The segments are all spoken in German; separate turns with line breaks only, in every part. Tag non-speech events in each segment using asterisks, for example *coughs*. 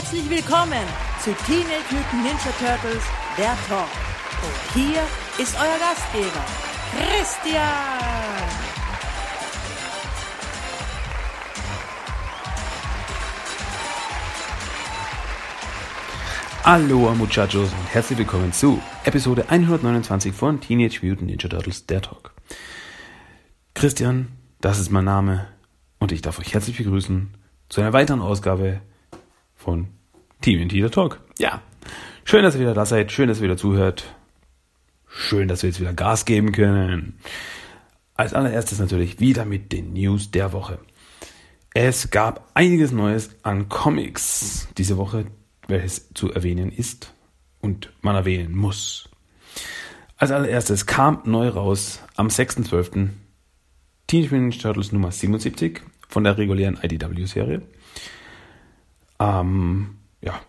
Herzlich willkommen zu Teenage Mutant Ninja Turtles, der Talk. Und hier ist euer Gastgeber, Christian.
Aloha Muchachos und herzlich willkommen zu Episode 129 von Teenage Mutant Ninja Turtles, der Talk. Christian, das ist mein Name und ich darf euch herzlich begrüßen zu einer weiteren Ausgabe von TMNT der Talk. Ja, schön, dass ihr wieder da seid, schön, dass ihr wieder zuhört. Schön, dass wir jetzt wieder Gas geben können. Als allererstes natürlich wieder mit den News der Woche. Es gab einiges Neues an Comics diese Woche, welches zu erwähnen ist und man erwähnen muss. Als allererstes kam neu raus am 6.12. Teenage Mutant Turtles Nummer 77 von der regulären IDW-Serie. Ähm, ja,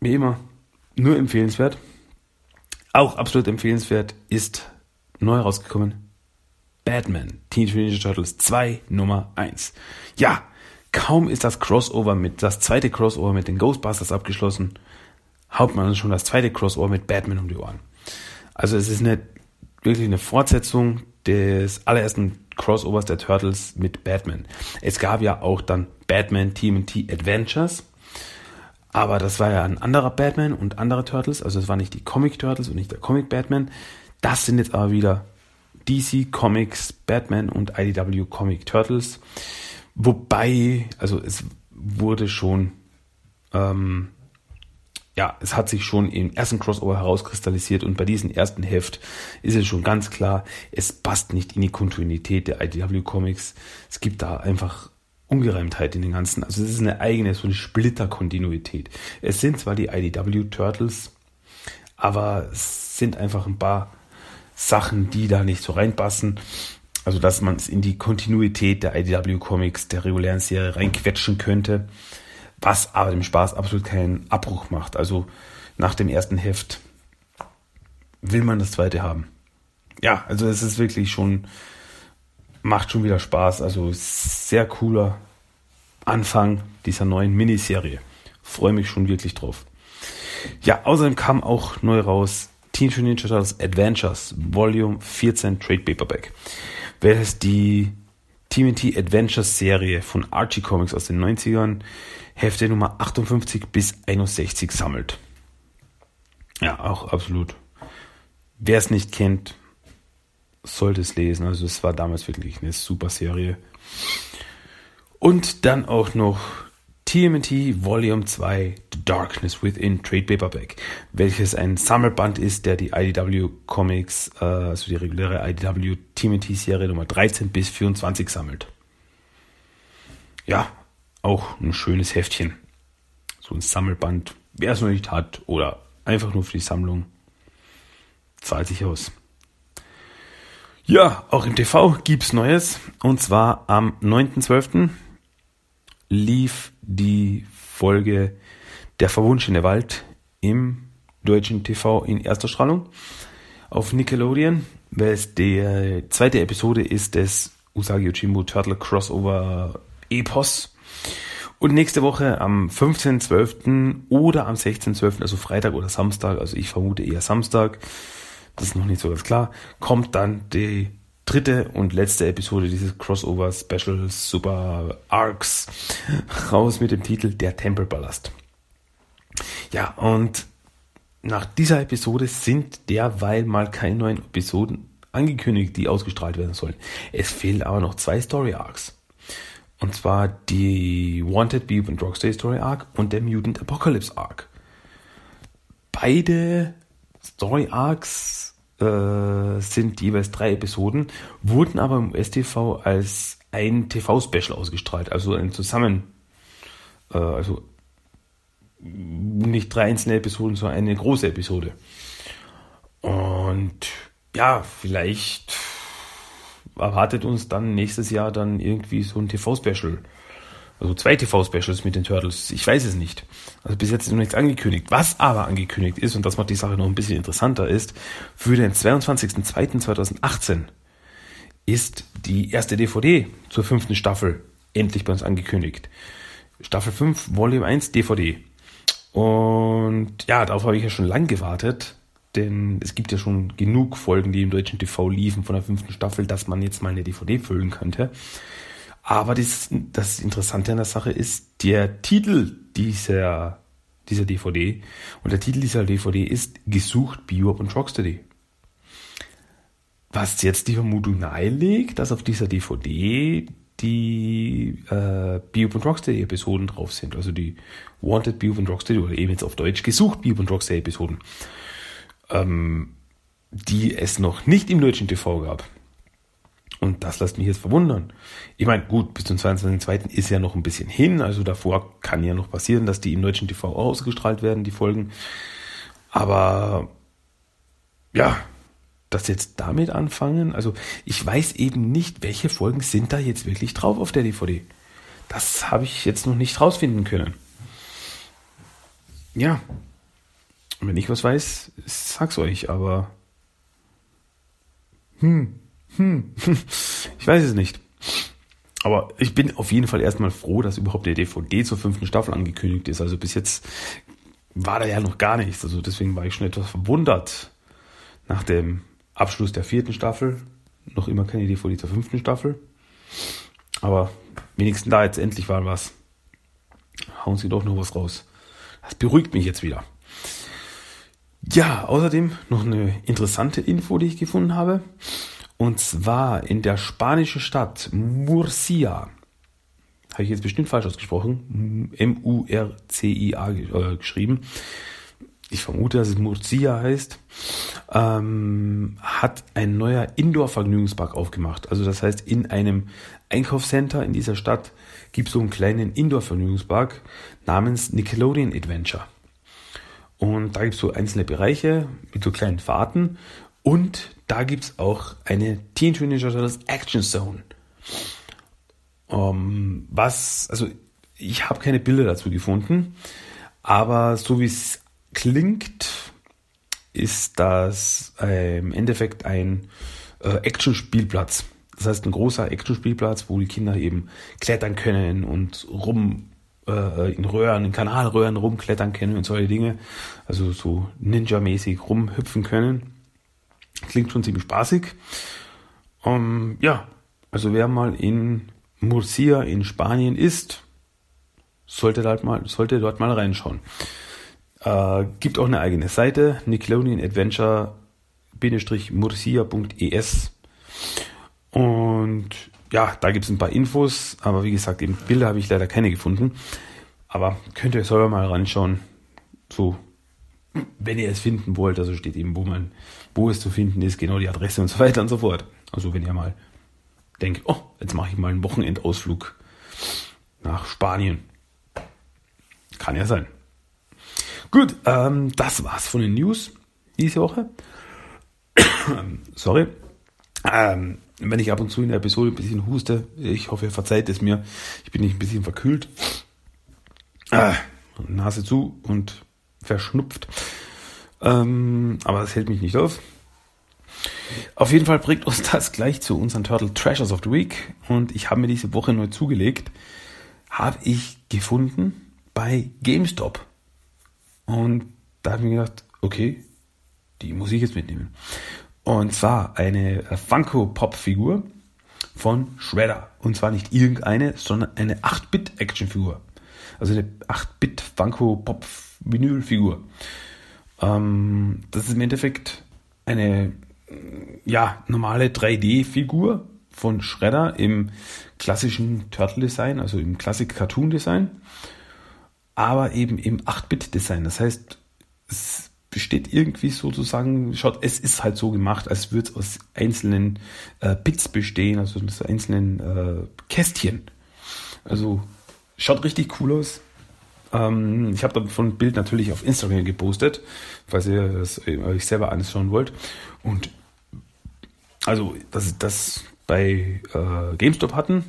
wie immer, nur empfehlenswert. Auch absolut empfehlenswert ist neu rausgekommen Batman Teenage Mutant Ninja Turtles 2 Nummer 1. Ja, kaum ist das Crossover mit, das zweite Crossover mit den Ghostbusters abgeschlossen, haut man schon das zweite Crossover mit Batman um die Ohren. Also es ist eine, wirklich eine Fortsetzung des allerersten Crossovers der Turtles mit Batman. Es gab ja auch dann Batman TMT Adventures, aber das war ja ein anderer Batman und andere Turtles, also es war nicht die Comic Turtles und nicht der Comic Batman. Das sind jetzt aber wieder DC Comics Batman und IDW Comic Turtles. Wobei, also es wurde schon ähm, ja, es hat sich schon im ersten Crossover herauskristallisiert und bei diesem ersten Heft ist es schon ganz klar, es passt nicht in die Kontinuität der IDW Comics. Es gibt da einfach Ungereimtheit in den ganzen, also es ist eine eigene, so eine Splitterkontinuität. Es sind zwar die IDW Turtles, aber es sind einfach ein paar Sachen, die da nicht so reinpassen. Also, dass man es in die Kontinuität der IDW Comics, der regulären Serie reinquetschen könnte was aber dem Spaß absolut keinen Abbruch macht. Also nach dem ersten Heft will man das zweite haben. Ja, also es ist wirklich schon, macht schon wieder Spaß. Also sehr cooler Anfang dieser neuen Miniserie. Freue mich schon wirklich drauf. Ja, außerdem kam auch neu raus Teenage Ninja Turtles Adventures Volume 14 Trade Paperback, welches die TMT Adventures Serie von Archie Comics aus den 90ern Hefte Nummer 58 bis 61 sammelt. Ja, auch absolut. Wer es nicht kennt, sollte es lesen. Also es war damals wirklich eine super Serie. Und dann auch noch TMT Volume 2 The Darkness Within Trade Paperback, welches ein Sammelband ist, der die IDW Comics, äh, also die reguläre IDW TMT Serie Nummer 13 bis 24 sammelt. Ja, auch ein schönes Heftchen. So ein Sammelband. Wer es noch nicht hat oder einfach nur für die Sammlung, zahlt sich aus. Ja, auch im TV gibt's Neues. Und zwar am 9.12. lief die Folge Der verwunschene Wald im deutschen TV in erster Strahlung auf Nickelodeon, weil es die zweite Episode ist des Usagi Yojimbo Turtle Crossover Epos. Und nächste Woche am 15.12. oder am 16.12., also Freitag oder Samstag, also ich vermute eher Samstag, das ist noch nicht so ganz klar, kommt dann die dritte und letzte Episode dieses Crossover Special Super Arcs raus mit dem Titel Der Tempelballast. Ja, und nach dieser Episode sind derweil mal keine neuen Episoden angekündigt, die ausgestrahlt werden sollen. Es fehlen aber noch zwei Story Arcs. Und zwar die Wanted Beep und Rocksteady Story Arc und der Mutant Apocalypse Arc. Beide Story Arcs äh, sind jeweils drei Episoden, wurden aber im STV als ein TV-Special ausgestrahlt, also ein Zusammen, äh, also nicht drei einzelne Episoden, sondern eine große Episode. Und ja, vielleicht erwartet uns dann nächstes Jahr dann irgendwie so ein TV-Special. Also zwei TV-Specials mit den Turtles. Ich weiß es nicht. Also bis jetzt ist noch nichts angekündigt. Was aber angekündigt ist, und das macht die Sache noch ein bisschen interessanter, ist, für den 22.02.2018 ist die erste DVD zur fünften Staffel endlich bei uns angekündigt. Staffel 5, Volume 1 DVD. Und ja, darauf habe ich ja schon lang gewartet, denn es gibt ja schon genug Folgen, die im deutschen TV liefen von der fünften Staffel, dass man jetzt mal eine DVD füllen könnte. Aber das, das Interessante an der Sache ist, der Titel dieser, dieser DVD und der Titel dieser DVD ist Gesucht Bebop und Rocksteady. Was jetzt die Vermutung nahelegt, dass auf dieser DVD die äh, Bebop und Rocksteady Episoden drauf sind. Also die Wanted Bebop und Rocksteady oder eben jetzt auf Deutsch gesucht Bebop und Rocksteady Episoden. Ähm, die es noch nicht im deutschen TV gab. Und das lässt mich jetzt verwundern. Ich meine, gut, bis zum 22.02. ist ja noch ein bisschen hin, also davor kann ja noch passieren, dass die im deutschen TV ausgestrahlt werden, die Folgen. Aber ja, das jetzt damit anfangen, also ich weiß eben nicht, welche Folgen sind da jetzt wirklich drauf auf der DVD. Das habe ich jetzt noch nicht rausfinden können. Ja, wenn ich was weiß, sag's euch, aber hm, hm, ich weiß es nicht. Aber ich bin auf jeden Fall erstmal froh, dass überhaupt der DVD zur fünften Staffel angekündigt ist. Also bis jetzt war da ja noch gar nichts. Also deswegen war ich schon etwas verwundert nach dem Abschluss der vierten Staffel. Noch immer keine DVD zur fünften Staffel. Aber wenigstens da jetzt endlich war was. Hauen sie doch noch was raus. Das beruhigt mich jetzt wieder. Ja, außerdem noch eine interessante Info, die ich gefunden habe. Und zwar in der spanischen Stadt Murcia. Habe ich jetzt bestimmt falsch ausgesprochen. M-U-R-C-I-A äh, geschrieben. Ich vermute, dass es Murcia heißt. Ähm, hat ein neuer Indoor-Vergnügungspark aufgemacht. Also das heißt, in einem Einkaufscenter in dieser Stadt gibt es so einen kleinen Indoor-Vergnügungspark namens Nickelodeon Adventure. Und da gibt es so einzelne Bereiche mit so kleinen Fahrten. Und da gibt es auch eine Teen Ninja Turtles Action Zone. Um, ähm, was, also ich habe keine Bilder dazu gefunden, aber so wie es klingt, ist das äh, im Endeffekt ein äh, Action-Spielplatz. Das heißt, ein großer Action-Spielplatz, wo die Kinder eben klettern können und rum äh, in Röhren, in Kanalröhren rumklettern können und solche Dinge. Also so Ninja-mäßig rumhüpfen können. Klingt schon ziemlich spaßig. Ähm, ja, also wer mal in Murcia in Spanien ist, sollte dort mal, sollte dort mal reinschauen. Äh, gibt auch eine eigene Seite, Nickelodeon Adventure murcia.es und ja, da gibt es ein paar Infos, aber wie gesagt, eben Bilder habe ich leider keine gefunden. Aber könnt ihr selber mal ranschauen. So wenn ihr es finden wollt, also steht eben, wo man, wo es zu finden ist, genau die Adresse und so weiter und so fort. Also wenn ihr mal denkt, oh, jetzt mache ich mal einen Wochenendausflug nach Spanien. Kann ja sein. Gut, ähm, das war's von den News diese Woche. *coughs* Sorry. Ähm, wenn ich ab und zu in der Episode ein bisschen huste, ich hoffe, ihr verzeiht es mir. Ich bin nicht ein bisschen verkühlt. Äh, Nase zu und verschnupft. Ähm, aber das hält mich nicht auf. Auf jeden Fall bringt uns *laughs* das gleich zu unseren Turtle Treasures of the Week. Und ich habe mir diese Woche neu zugelegt. Habe ich gefunden bei GameStop. Und da habe ich mir gedacht, okay, die muss ich jetzt mitnehmen. Und zwar eine Funko Pop Figur von Shredder. Und zwar nicht irgendeine, sondern eine 8-Bit Action Figur. Also eine 8-Bit Funko Pop Vinylfigur. Ähm, das ist im Endeffekt eine ja, normale 3D-Figur von Shredder im klassischen Turtle-Design, also im Classic Cartoon-Design, aber eben im 8-Bit-Design. Das heißt, es besteht irgendwie sozusagen, schaut, es ist halt so gemacht, als würde es aus einzelnen äh, Bits bestehen, also aus einzelnen äh, Kästchen. Also schaut richtig cool aus. Ähm, ich habe davon ein Bild natürlich auf Instagram gepostet, falls ihr es euch selber anschauen wollt. Und also, dass das bei äh, GameStop hatten,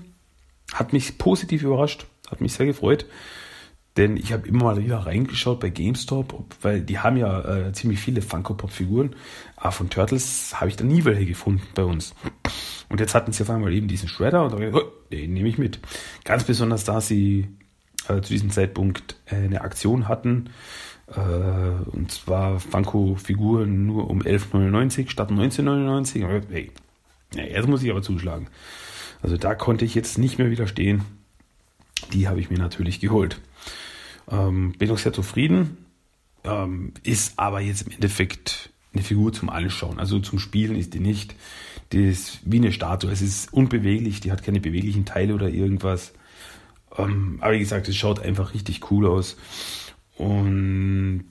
hat mich positiv überrascht, hat mich sehr gefreut. Denn ich habe immer mal wieder reingeschaut bei GameStop, weil die haben ja äh, ziemlich viele Funko-Pop-Figuren. Aber von Turtles habe ich da nie welche gefunden bei uns. Und jetzt hatten sie auf einmal eben diesen Shredder und da oh, den nehme ich mit. Ganz besonders, da sie äh, zu diesem Zeitpunkt eine Aktion hatten. Äh, und zwar Funko-Figuren nur um 11,99 statt 19,99. Hey, jetzt muss ich aber zuschlagen. Also da konnte ich jetzt nicht mehr widerstehen. Die habe ich mir natürlich geholt. Ähm, bin auch sehr zufrieden. Ähm, ist aber jetzt im Endeffekt eine Figur zum Anschauen. Also zum Spielen ist die nicht. Die ist wie eine Statue. Es ist unbeweglich, die hat keine beweglichen Teile oder irgendwas. Ähm, aber wie gesagt, es schaut einfach richtig cool aus. Und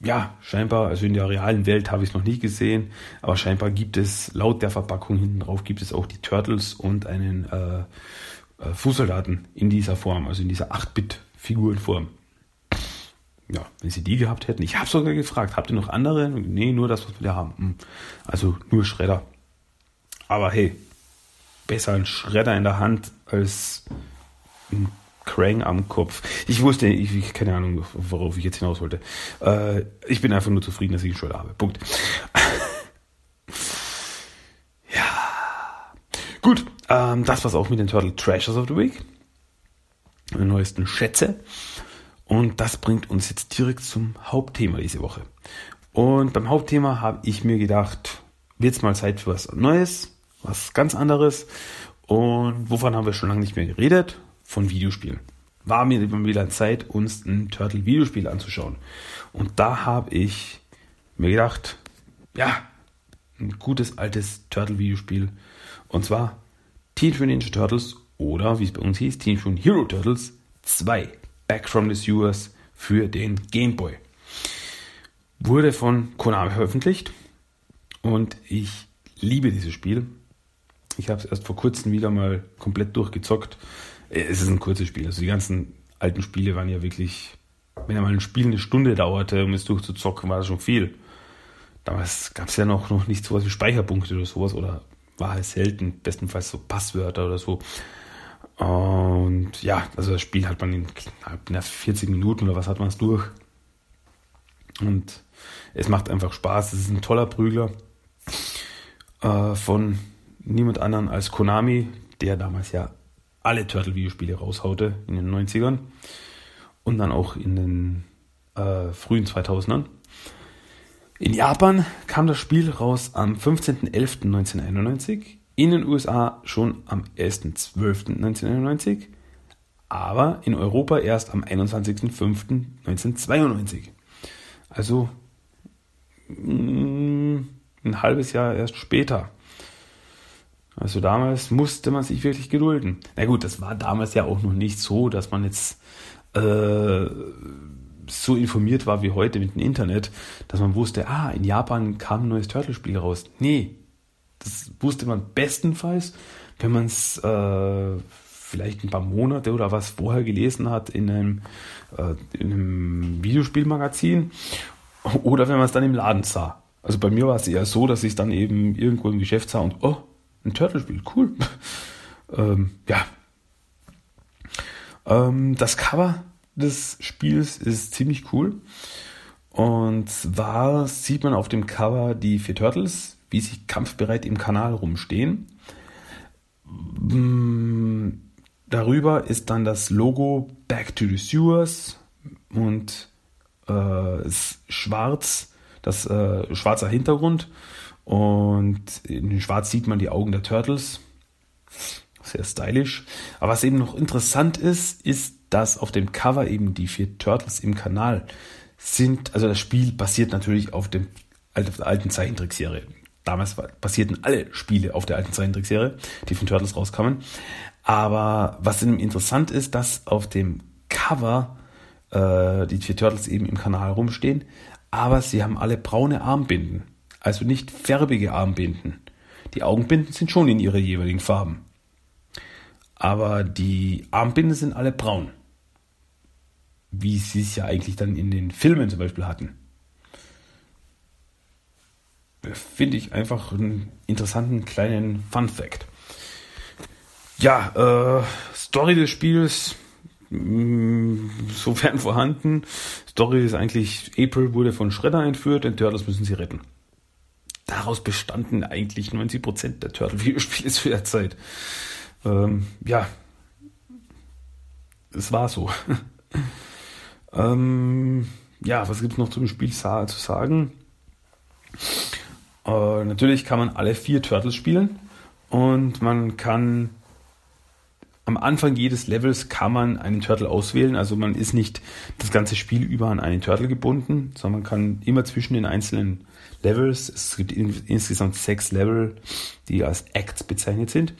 ja, scheinbar, also in der realen Welt habe ich es noch nie gesehen, aber scheinbar gibt es laut der Verpackung hinten drauf gibt es auch die Turtles und einen äh, äh, Fußsoldaten in dieser Form, also in dieser 8-Bit-Figurenform. Ja, wenn sie die gehabt hätten. Ich habe sogar gefragt, habt ihr noch andere? Nee, nur das, was wir da haben. Hm. Also nur Schredder. Aber hey, besser ein Schredder in der Hand als ein Krang am Kopf. Ich wusste, ich, keine Ahnung, worauf ich jetzt hinaus wollte. Äh, ich bin einfach nur zufrieden, dass ich einen Schredder habe. Punkt. *laughs* ja. Gut, ähm, das war's auch mit den Turtle Treasures of the Week. Die neuesten Schätze. Und das bringt uns jetzt direkt zum Hauptthema diese Woche. Und beim Hauptthema habe ich mir gedacht, wird's mal Zeit für was Neues, was ganz anderes. Und wovon haben wir schon lange nicht mehr geredet? Von Videospielen. War mir wieder Zeit, uns ein Turtle-Videospiel anzuschauen. Und da habe ich mir gedacht, ja, ein gutes altes Turtle-Videospiel. Und zwar Teenage Ninja Turtles oder wie es bei uns hieß, Teenage Hero Turtles 2 Back from the Sewers für den Game Boy. Wurde von Konami veröffentlicht und ich liebe dieses Spiel. Ich habe es erst vor kurzem wieder mal komplett durchgezockt. Es ist ein kurzes Spiel. Also die ganzen alten Spiele waren ja wirklich, wenn einmal ein Spiel eine Stunde dauerte, um es durchzuzocken, war das schon viel. Damals gab es ja noch, noch nicht sowas wie Speicherpunkte oder sowas oder war halt selten, bestenfalls so Passwörter oder so. Und ja, also das Spiel hat man in knapp 40 Minuten oder was hat man es durch. Und es macht einfach Spaß. Es ist ein toller Prügler äh, von niemand anderen als Konami, der damals ja alle Turtle-Videospiele raushaute in den 90ern und dann auch in den äh, frühen 2000ern. In Japan kam das Spiel raus am 15.11.1991, in den USA schon am 1.12.1991, aber in Europa erst am 21.05.1992. Also mm, ein halbes Jahr erst später. Also damals musste man sich wirklich gedulden. Na gut, das war damals ja auch noch nicht so, dass man jetzt äh, so informiert war wie heute mit dem Internet, dass man wusste, ah, in Japan kam ein neues Turtle-Spiel raus. Nee, das wusste man bestenfalls, wenn man es äh, vielleicht ein paar Monate oder was vorher gelesen hat in einem, äh, in einem Videospielmagazin oder wenn man es dann im Laden sah. Also bei mir war es eher so, dass ich es dann eben irgendwo im Geschäft sah und oh, ein Turtle-Spiel, cool. *laughs* ähm, ja. Ähm, das Cover des Spiels ist ziemlich cool. Und zwar sieht man auf dem Cover die vier Turtles, wie sie kampfbereit im Kanal rumstehen. Mm, darüber ist dann das Logo Back to the Sewers und äh, ist schwarz, das äh, schwarzer Hintergrund und in Schwarz sieht man die Augen der Turtles. Sehr stylisch. Aber was eben noch interessant ist, ist dass auf dem Cover eben die vier Turtles im Kanal sind. Also das Spiel basiert natürlich auf, dem, auf der alten Zeichentrickserie. Damals basierten alle Spiele auf der alten Zeichentrickserie, die von Turtles rauskamen. Aber was interessant ist, dass auf dem Cover äh, die vier Turtles eben im Kanal rumstehen, aber sie haben alle braune Armbinden, also nicht färbige Armbinden. Die Augenbinden sind schon in ihre jeweiligen Farben. Aber die Armbinden sind alle braun wie sie es ja eigentlich dann in den Filmen zum Beispiel hatten. Finde ich einfach einen interessanten kleinen Fun Fact. Ja, äh, Story des Spiels, mh, mm, sofern *laughs* vorhanden. Story ist eigentlich, April wurde von Shredder entführt, den Turtles müssen sie retten. Daraus bestanden eigentlich 90% der Turtle-Videospiele zu der Zeit. Ähm, ja, es war so. *laughs* ähm, ja, was gibt es noch zum Spiel zu sagen? Äh, natürlich kann man alle vier Turtles spielen und man kann am Anfang jedes Levels kann man einen Turtle auswählen. Also man ist nicht das ganze Spiel über an einen Turtle gebunden, sondern man kann immer zwischen den einzelnen Levels, es gibt in, insgesamt sechs Level, die als Acts bezeichnet sind.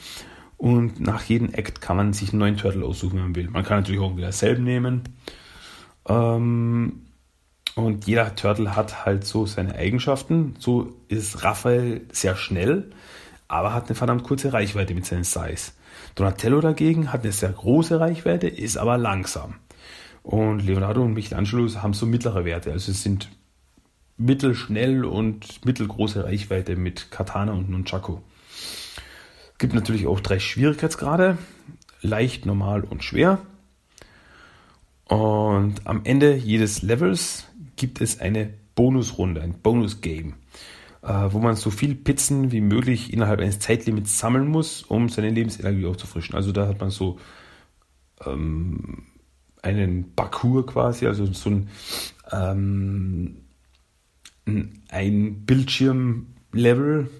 Und nach jedem Act kann man sich einen neuen Turtle aussuchen, wenn man will. Man kann natürlich auch wieder selben nehmen. Ähm, und jeder Turtle hat halt so seine Eigenschaften. So ist Raphael sehr schnell, aber hat eine verdammt kurze Reichweite mit seinem Size. Donatello dagegen hat eine sehr große Reichweite, ist aber langsam. Und Leonardo und Michelangelo haben so mittlere Werte. Also es sind mittelschnell und mittelgroße Reichweite mit Katana und Nunchaku. Es gibt natürlich auch drei Schwierigkeitsgrade. Leicht, normal und schwer. Und am Ende jedes Levels gibt es eine Bonusrunde, ein Bonus-Game, äh, wo man so viel Pizzen wie möglich innerhalb eines Zeitlimits sammeln muss, um seine Lebensenergie aufzufrischen. Also da hat man so ähm, einen Parcours quasi, also so ein, ähm, ein Bildschirmlevel,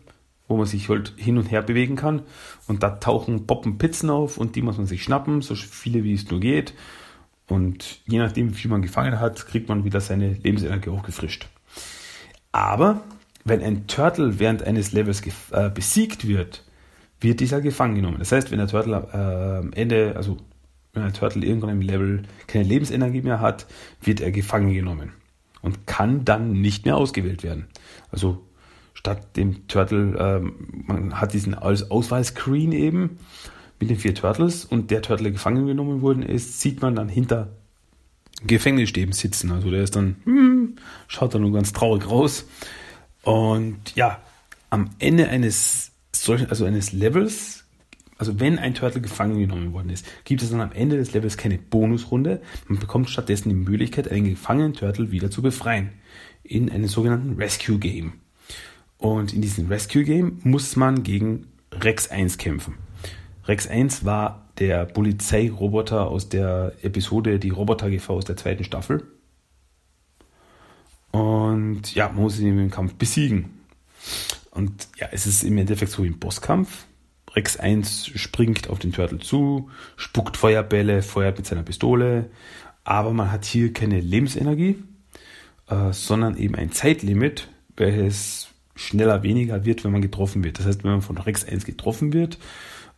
wo man sich halt hin und her bewegen kann. Und da tauchen Poppen Pizzen auf und die muss man sich schnappen, so viele wie es nur geht. Und je nachdem, wie viel man gefangen hat, kriegt man wieder seine Lebensenergie hochgefrischt. Aber wenn ein Turtle während eines Levels äh, besiegt wird, wird dieser gefangen genommen. Das heißt, wenn der Turtle äh, am Ende, also wenn ein Turtle irgendwann im Level keine Lebensenergie mehr hat, wird er gefangen genommen und kann dann nicht mehr ausgewählt werden. Also statt dem Turtle, äh, man hat diesen Auswahlscreen eben mit den vier Turtles und der Turtle gefangen genommen worden ist, sieht man dann hinter Gefängnisstäben sitzen. Also der ist dann, hm, schaut dann nur ganz traurig raus. Und ja, am Ende eines solchen, also eines Levels, also wenn ein Turtle gefangen genommen worden ist, gibt es dann am Ende des Levels keine Bonusrunde. Man bekommt stattdessen die Möglichkeit, einen gefangenen Turtle wieder zu befreien. In einem sogenannten Rescue Game. Und in diesem Rescue Game muss man gegen Rex 1 kämpfen. Rex 1 war der Polizeiroboter aus der Episode Die Robotergefahr aus der zweiten Staffel. Und ja, man muss ihn im Kampf besiegen. Und ja, es ist im Endeffekt so wie ein Bosskampf. Rex 1 springt auf den Turtle zu, spuckt Feuerbälle, feuert mit seiner Pistole. Aber man hat hier keine Lebensenergie, äh, sondern eben ein Zeitlimit, welches schneller weniger wird, wenn man getroffen wird. Das heißt, wenn man von Rex 1 getroffen wird,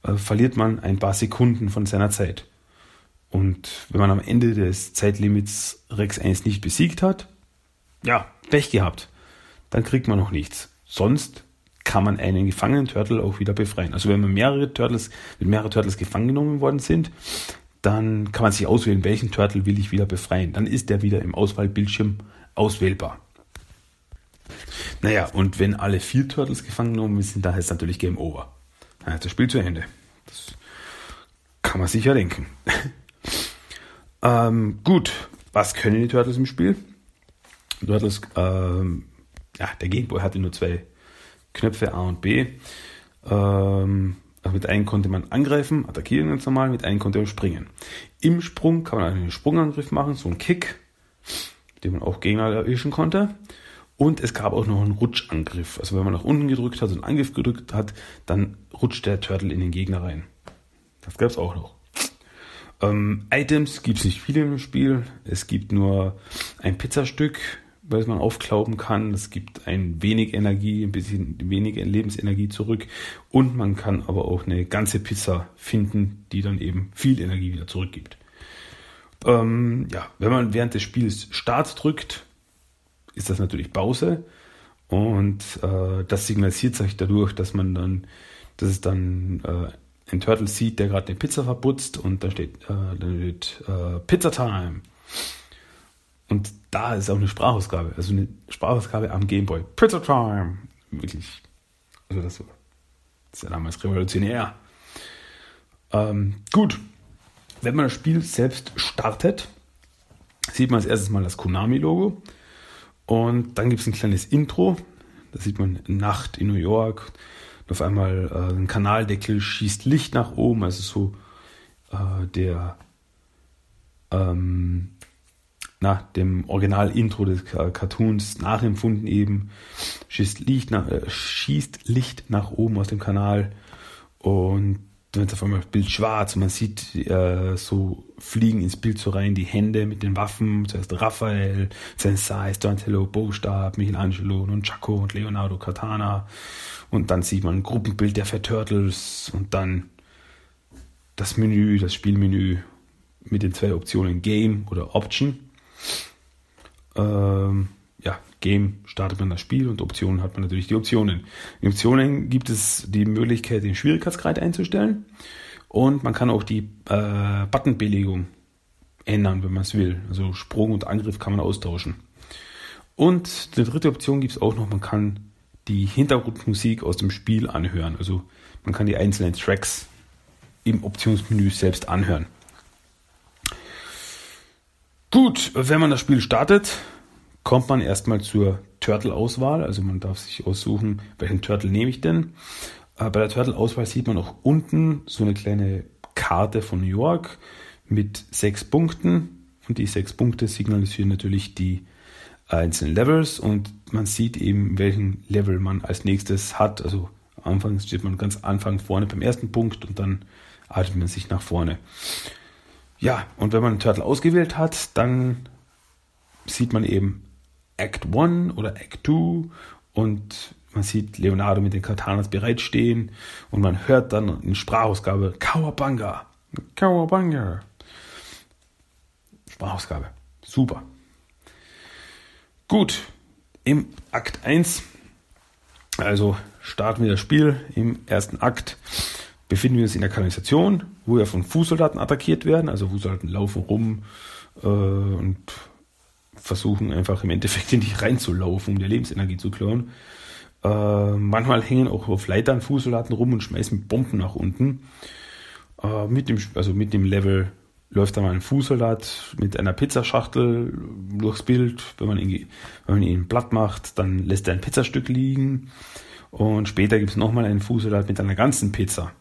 äh, verliert man ein paar Sekunden von seiner Zeit. Und wenn man am Ende des Zeitlimits Rex 1 nicht besiegt hat, ja, Pech gehabt. Dann kriegt man noch nichts. Sonst kann man einen gefangenen Turtle auch wieder befreien. Also wenn man mehrere Turtles, wenn mehrere Turtles gefangen genommen worden sind, dann kann man sich auswählen, welchen Turtle will ich wieder befreien. Dann ist der wieder im Auswahlbildschirm auswählbar. Naja, und wenn alle vier Turtles gefangen genommen sind, dann heißt es natürlich Game Over. Dann ist das Spiel zu Ende. Das kann man sicher denken. *laughs* ähm, gut, was können die Turtles im Spiel? Turtles, ähm, ja, der Gameboy hatte nur zwei Knöpfe A und B. Ähm, also mit einem konnte man angreifen, attackieren ganz normal, mit einem konnte man springen. Im Sprung kann man einen Sprungangriff machen, so einen Kick, den man auch Gegner erwischen konnte. Und es gab auch noch einen Rutschangriff. Also wenn man nach unten gedrückt hat und einen Angriff gedrückt hat, dann rutscht der Turtle in den Gegner rein. Das gab es auch noch. Ähm, Items gibt es nicht viele im Spiel. Es gibt nur ein Pizzastück, was man aufklauben kann. Es gibt ein wenig Energie, ein bisschen weniger Lebensenergie zurück. Und man kann aber auch eine ganze Pizza finden, die dann eben viel Energie wieder zurückgibt. Ähm, ja, wenn man während des Spiels Start drückt, ist das natürlich Pause. Und äh, das signalisiert sich dadurch, dass man dann, dass es dann äh, ein Turtle sieht, der gerade eine Pizza verputzt und da steht, äh, dann steht äh, Pizza Time. Und da ist auch eine Sprachausgabe, also eine Sprachausgabe am Gameboy. Pizza Time! Wirklich. Also das, war, das ist ja damals revolutionär. Ähm, gut. Wenn man das Spiel selbst startet, sieht man als erstes mal das Konami-Logo. Und dann gibt es ein kleines Intro. Da sieht man Nacht in New York. Und auf einmal äh, ein Kanaldeckel schießt Licht nach oben. Also so äh, der ähm, nach dem Original-Intro des Cartoons nachempfunden eben. Schießt Licht, nach, äh, schießt Licht nach oben aus dem Kanal und dann wird auf einmal das Bild schwarz und man sieht äh, so fliegen ins Bild so rein die Hände mit den Waffen, zuerst Raphael, Sensei, Donatello, Bogustab, Michelangelo, Nunchaku und Leonardo Katana und dann sieht man ein Gruppenbild der Fat Turtles und dann das Menü, das Spielmenü mit den zwei Optionen Game oder Option. Ähm, ja, Game startet man das Spiel und Optionen hat man natürlich die Optionen. In Optionen gibt es die Möglichkeit, den Schwierigkeitsgrad einzustellen und man kann auch die äh, Buttonbelegung ändern, wenn man es will. Also Sprung und Angriff kann man austauschen. Und die dritte Option gibt es auch noch, man kann die Hintergrundmusik aus dem Spiel anhören. Also man kann die einzelnen Tracks im Optionsmenü selbst anhören. Gut, wenn man das Spiel startet, kommt man erstmal zur Turtle-Auswahl. Also man darf sich aussuchen, welchen Turtle nehme ich denn. Äh, bei der Turtle-Auswahl sieht man auch unten so eine kleine Karte von New York mit sechs Punkten. Und die sechs Punkte signalisieren natürlich die einzelnen Levels und man sieht eben, welchen Level man als nächstes hat. Also anfangs steht man ganz Anfang vorne beim ersten Punkt und dann arbeitet man sich nach vorne. Ja, und wenn man einen Turtle ausgewählt hat, dann sieht man eben Act 1 oder Act 2 und man sieht Leonardo mit den Katanas bereitstehen und man hört dann in Sprachausgabe Kawabanga. Kawabanga. Sprachausgabe. Super. Gut. Im Akt 1, also starten wir das Spiel. Im ersten Akt befinden wir uns in der Kanalisation, wo wir von Fußsoldaten attackiert werden. Also Fußsoldaten laufen rum äh, und versuchen einfach im Endeffekt in dich *laughs* reinzulaufen, um dir Lebensenergie zu klauen. Äh, manchmal hängen auch auf Leitern Fußsoldaten rum und schmeißen Bomben nach unten. Äh, mit, dem, also mit dem Level läuft da mal ein Fußsoldat mit einer Pizzaschachtel durchs Bild. Wenn man ihn, wenn man ihn platt macht, dann lässt er ein Pizzastück liegen. Und später gibt es nochmal einen Fußsoldat mit einer ganzen Pizza.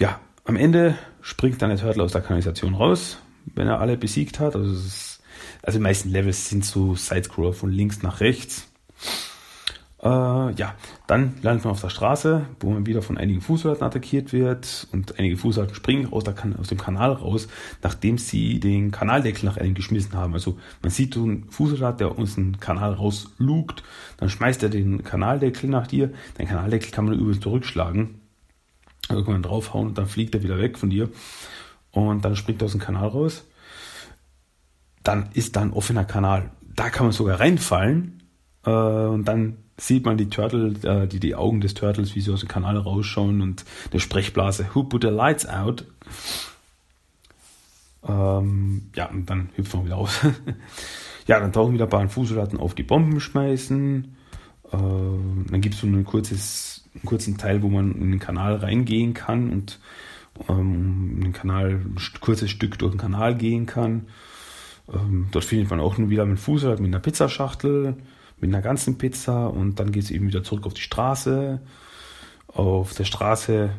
Ja, am Ende springt dann der Turtle aus der Kanalisation raus, wenn er alle besiegt hat. Also ist also die meisten Levels sind so Sidescroller von links nach rechts. Äh, ja, dann landet man auf der Straße, wo man wieder von einigen Fußsoldaten attackiert wird und einige Fußsoldaten springen aus, kan aus, dem Kanal raus, nachdem sie den Kanaldeckel nach einem geschmissen haben. Also man sieht so einen Fußsoldat, der uns den Kanal rauslugt, dann schmeißt er den Kanaldeckel nach dir. Den Kanaldeckel kann man übrigens zurückschlagen. Also kann man draufhauen und dann fliegt er wieder weg von dir. Und dann springt er aus dem Kanal raus dann ist da ein offener Kanal. Da kann man sogar reinfallen äh, und dann sieht man die Turtle, äh, die, die Augen des Turtles, wie sie aus dem Kanal rausschauen und eine Sprechblase, Who put the lights out? Ähm, ja, und dann hüpfen wir wieder aus. *laughs* ja, dann tauchen wieder ein paar Fußsoldaten auf die Bomben schmeißen. Äh, dann gibt es so ein kurzes, kurzen Teil, wo man in den Kanal reingehen kann und ähm, den Kanal, ein kurzes Stück durch den Kanal gehen kann. Ähm, dort findet man auch wieder einen Fußsalat mit einer Pizzaschachtel, mit einer ganzen Pizza und dann geht es eben wieder zurück auf die Straße. Auf der Straße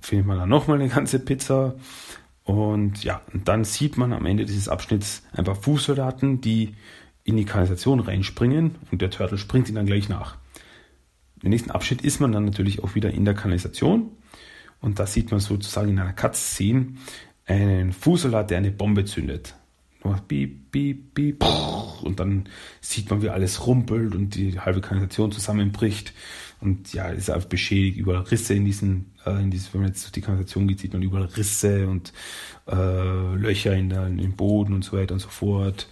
findet man dann nochmal eine ganze Pizza. Und ja, und dann sieht man am Ende dieses Abschnitts ein paar Fußsoldaten, die in die Kanalisation reinspringen und der Turtle springt ihnen dann gleich nach. Im nächsten Abschnitt ist man dann natürlich auch wieder in der Kanalisation. Und da sieht man sozusagen in einer Cutscene einen Fußsoldat, der eine Bombe zündet. Piep, piep, piep, und dann sieht man, wie alles rumpelt und die halbe Kanalisation zusammenbricht. Und ja, ist einfach beschädigt, überall Risse in diesen, äh, in dieses, wenn man jetzt durch die Kanalisation geht, sieht man überall Risse und äh, Löcher in, der, in den Boden und so weiter und so fort.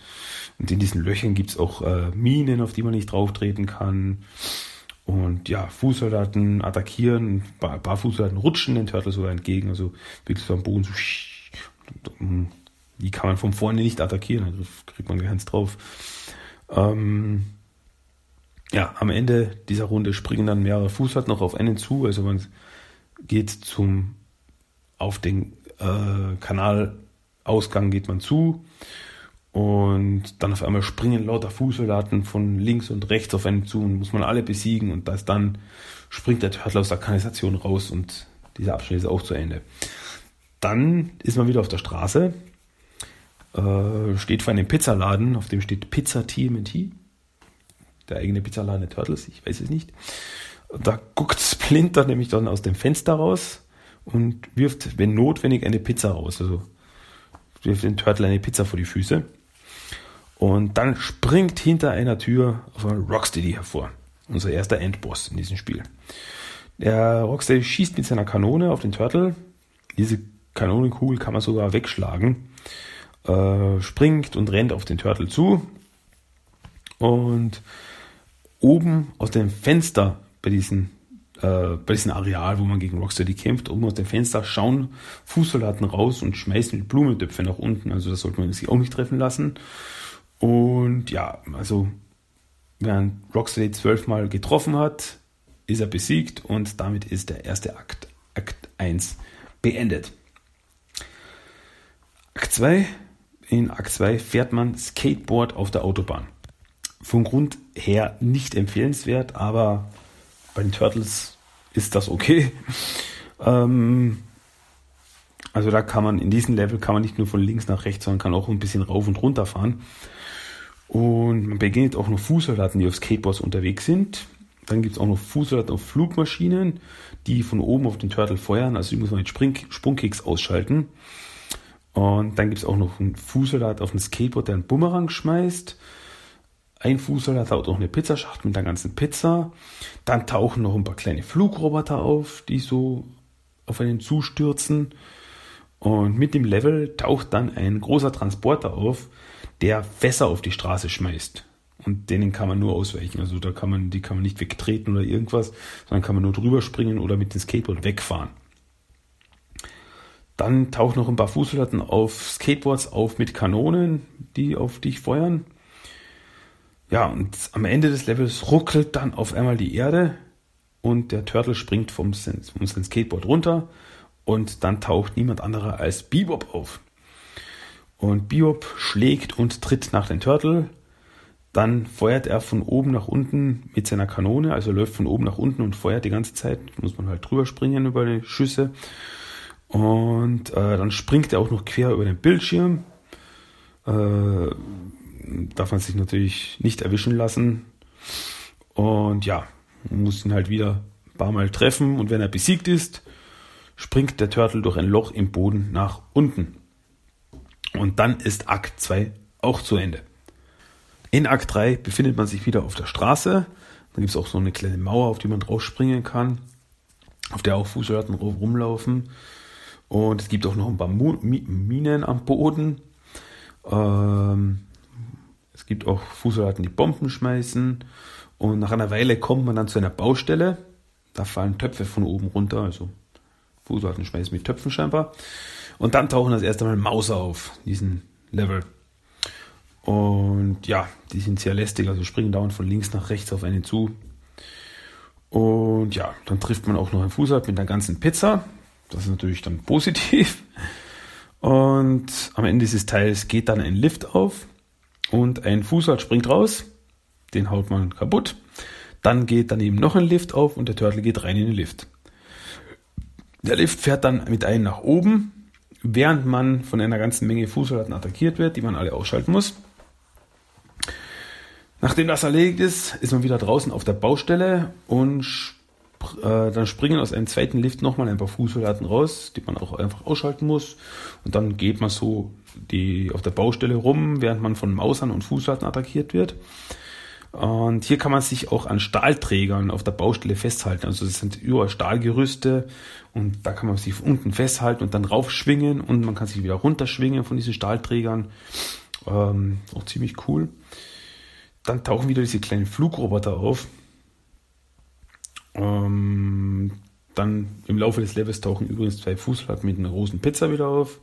Und in diesen Löchern gibt's auch äh, Minen, auf die man nicht drauf treten kann. Und ja, Fußsoldaten attackieren, ein paar Fußsoldaten rutschen den Turtle sogar entgegen, also wirklich so am Boden so die kann man von vorne nicht attackieren, da kriegt man nichts drauf. Ähm, ja, am Ende dieser Runde springen dann mehrere Fußsoldaten noch auf einen zu, also man geht zum, auf den äh, Kanalausgang geht man zu und dann auf einmal springen lauter Fußsoldaten von links und rechts auf einen zu und muss man alle besiegen und das dann springt der Turtle aus der Kanalisation raus und dieser Abschnitt ist auch zu Ende. Dann ist man wieder auf der Straße äh, steht vor einem Pizzaladen, auf dem steht Pizza TMT. Der eigene Pizzaladen der Turtles, ich weiß es nicht. Da guckt Splinter nämlich dann aus dem Fenster raus und wirft, wenn notwendig, eine Pizza raus. Also wirft den Turtle eine Pizza vor die Füße. Und dann springt hinter einer Tür auf Rocksteady hervor. Unser erster Endboss in diesem Spiel. Der Rocksteady schießt mit seiner Kanone auf den Turtle. Diese Kanonenkugel kann man sogar wegschlagen. Äh, springt und rennt auf den Turtle zu. Und oben aus dem Fenster bei diesem, äh, bei diesem Areal, wo man gegen Rocksteady kämpft, oben aus dem Fenster schauen Fußsoldaten raus und schmeißen Blumentöpfe nach unten. Also das sollte man sich auch nicht treffen lassen. Und ja, also während Rocksteady zwölfmal getroffen hat, ist er besiegt und damit ist der erste Akt, Akt 1, beendet. Akt 2. In Akt 2 fährt man Skateboard auf der Autobahn. Vom Grund her nicht empfehlenswert, aber bei den Turtles ist das okay. *laughs* Ähm, also da kann man in diesem Level kann man nicht nur von links nach rechts, sondern kann auch ein bisschen rauf und runter fahren. Und man begegnet auch noch Fußsoldaten, die auf Skateboards unterwegs sind. Dann gibt es auch noch Fußsoldaten auf Flugmaschinen, die von oben auf den Turtle feuern. Also die muss man mit Spring Sprungkicks ausschalten. Und dann gibt es auch noch einen Fußsoldat auf dem Skateboard, der einen Bumerang schmeißt. Ein Fußsoldat hat auch eine Pizzaschacht mit der ganzen Pizza. Dann tauchen noch ein paar kleine Flugroboter auf, die so auf einen zustürzen. Und mit dem Level taucht dann ein großer Transporter auf, der Fässer auf die Straße schmeißt. Und denen kann man nur ausweichen. Also da kann man, die kann man nicht wegtreten oder irgendwas, sondern kann man nur drüber springen oder mit dem Skateboard wegfahren. Dann tauchen noch ein paar Fußsoldaten auf Skateboards auf mit Kanonen, die auf dich feuern. Ja, und am Ende des Levels ruckelt dann auf einmal die Erde und der Turtle springt vom, vom Skateboard runter und dann taucht niemand anderer als Bebop auf. Und Bebop schlägt und tritt nach den Turtle. Dann feuert er von oben nach unten mit seiner Kanone, also läuft von oben nach unten und feuert die ganze Zeit. Muss man halt drüber springen über die Schüsse. Und äh, dann springt er auch noch quer über den Bildschirm. Äh, darf man sich natürlich nicht erwischen lassen. Und ja, muss ihn halt wieder ein paar Mal treffen. Und wenn er besiegt ist, springt der Turtle durch ein Loch im Boden nach unten. Und dann ist Akt 2 auch zu Ende. In Akt 3 befindet man sich wieder auf der Straße. Dann gibt es auch so eine kleine Mauer, auf die man drauf springen kann, auf der auch Fußsoldaten rumlaufen. Und es gibt auch noch ein paar Minen am Boden. Ähm, es gibt auch Fußsoldaten, die Bomben schmeißen. Und nach einer Weile kommt man dann zu einer Baustelle. Da fallen Töpfe von oben runter. Also Fußsoldaten schmeißen mit Töpfen scheinbar. Und dann tauchen das erste Mal Mauser auf, diesen Level. Und ja, die sind sehr lästig, also springen dauernd von links nach rechts auf einen zu. Und ja, dann trifft man auch noch einen Fußsoldat mit einer ganzen Pizza. Das ist natürlich dann positiv. Und am Ende dieses Teils geht dann ein Lift auf und ein Fußsoldat springt raus. Den haut man kaputt. Dann geht daneben noch ein Lift auf und der Turtle geht rein in den Lift. Der Lift fährt dann mit einem nach oben während man von einer ganzen Menge Fußsoldaten attackiert wird, die man alle ausschalten muss. Nachdem das erledigt ist, ist man wieder draußen auf der Baustelle und äh, dann springen aus einem zweiten Lift nochmal ein paar Fußsoldaten raus, die man auch einfach ausschalten muss. Und dann geht man so die auf der Baustelle rum, während man von Mausern und Fußsoldaten attackiert wird. Und hier kann man sich auch an Stahlträgern auf der Baustelle festhalten. Also es sind überall Stahlgerüste und da kann man sich unten festhalten und dann raufschwingen und man kann sich wieder runterschwingen von diesen Stahlträgern. Ähm, auch ziemlich cool. Dann tauchen wieder diese kleinen Flugroboter auf. Ähm, dann im Laufe des Levels tauchen übrigens zwei Fußsoldaten mit einer großen Pizza wieder auf.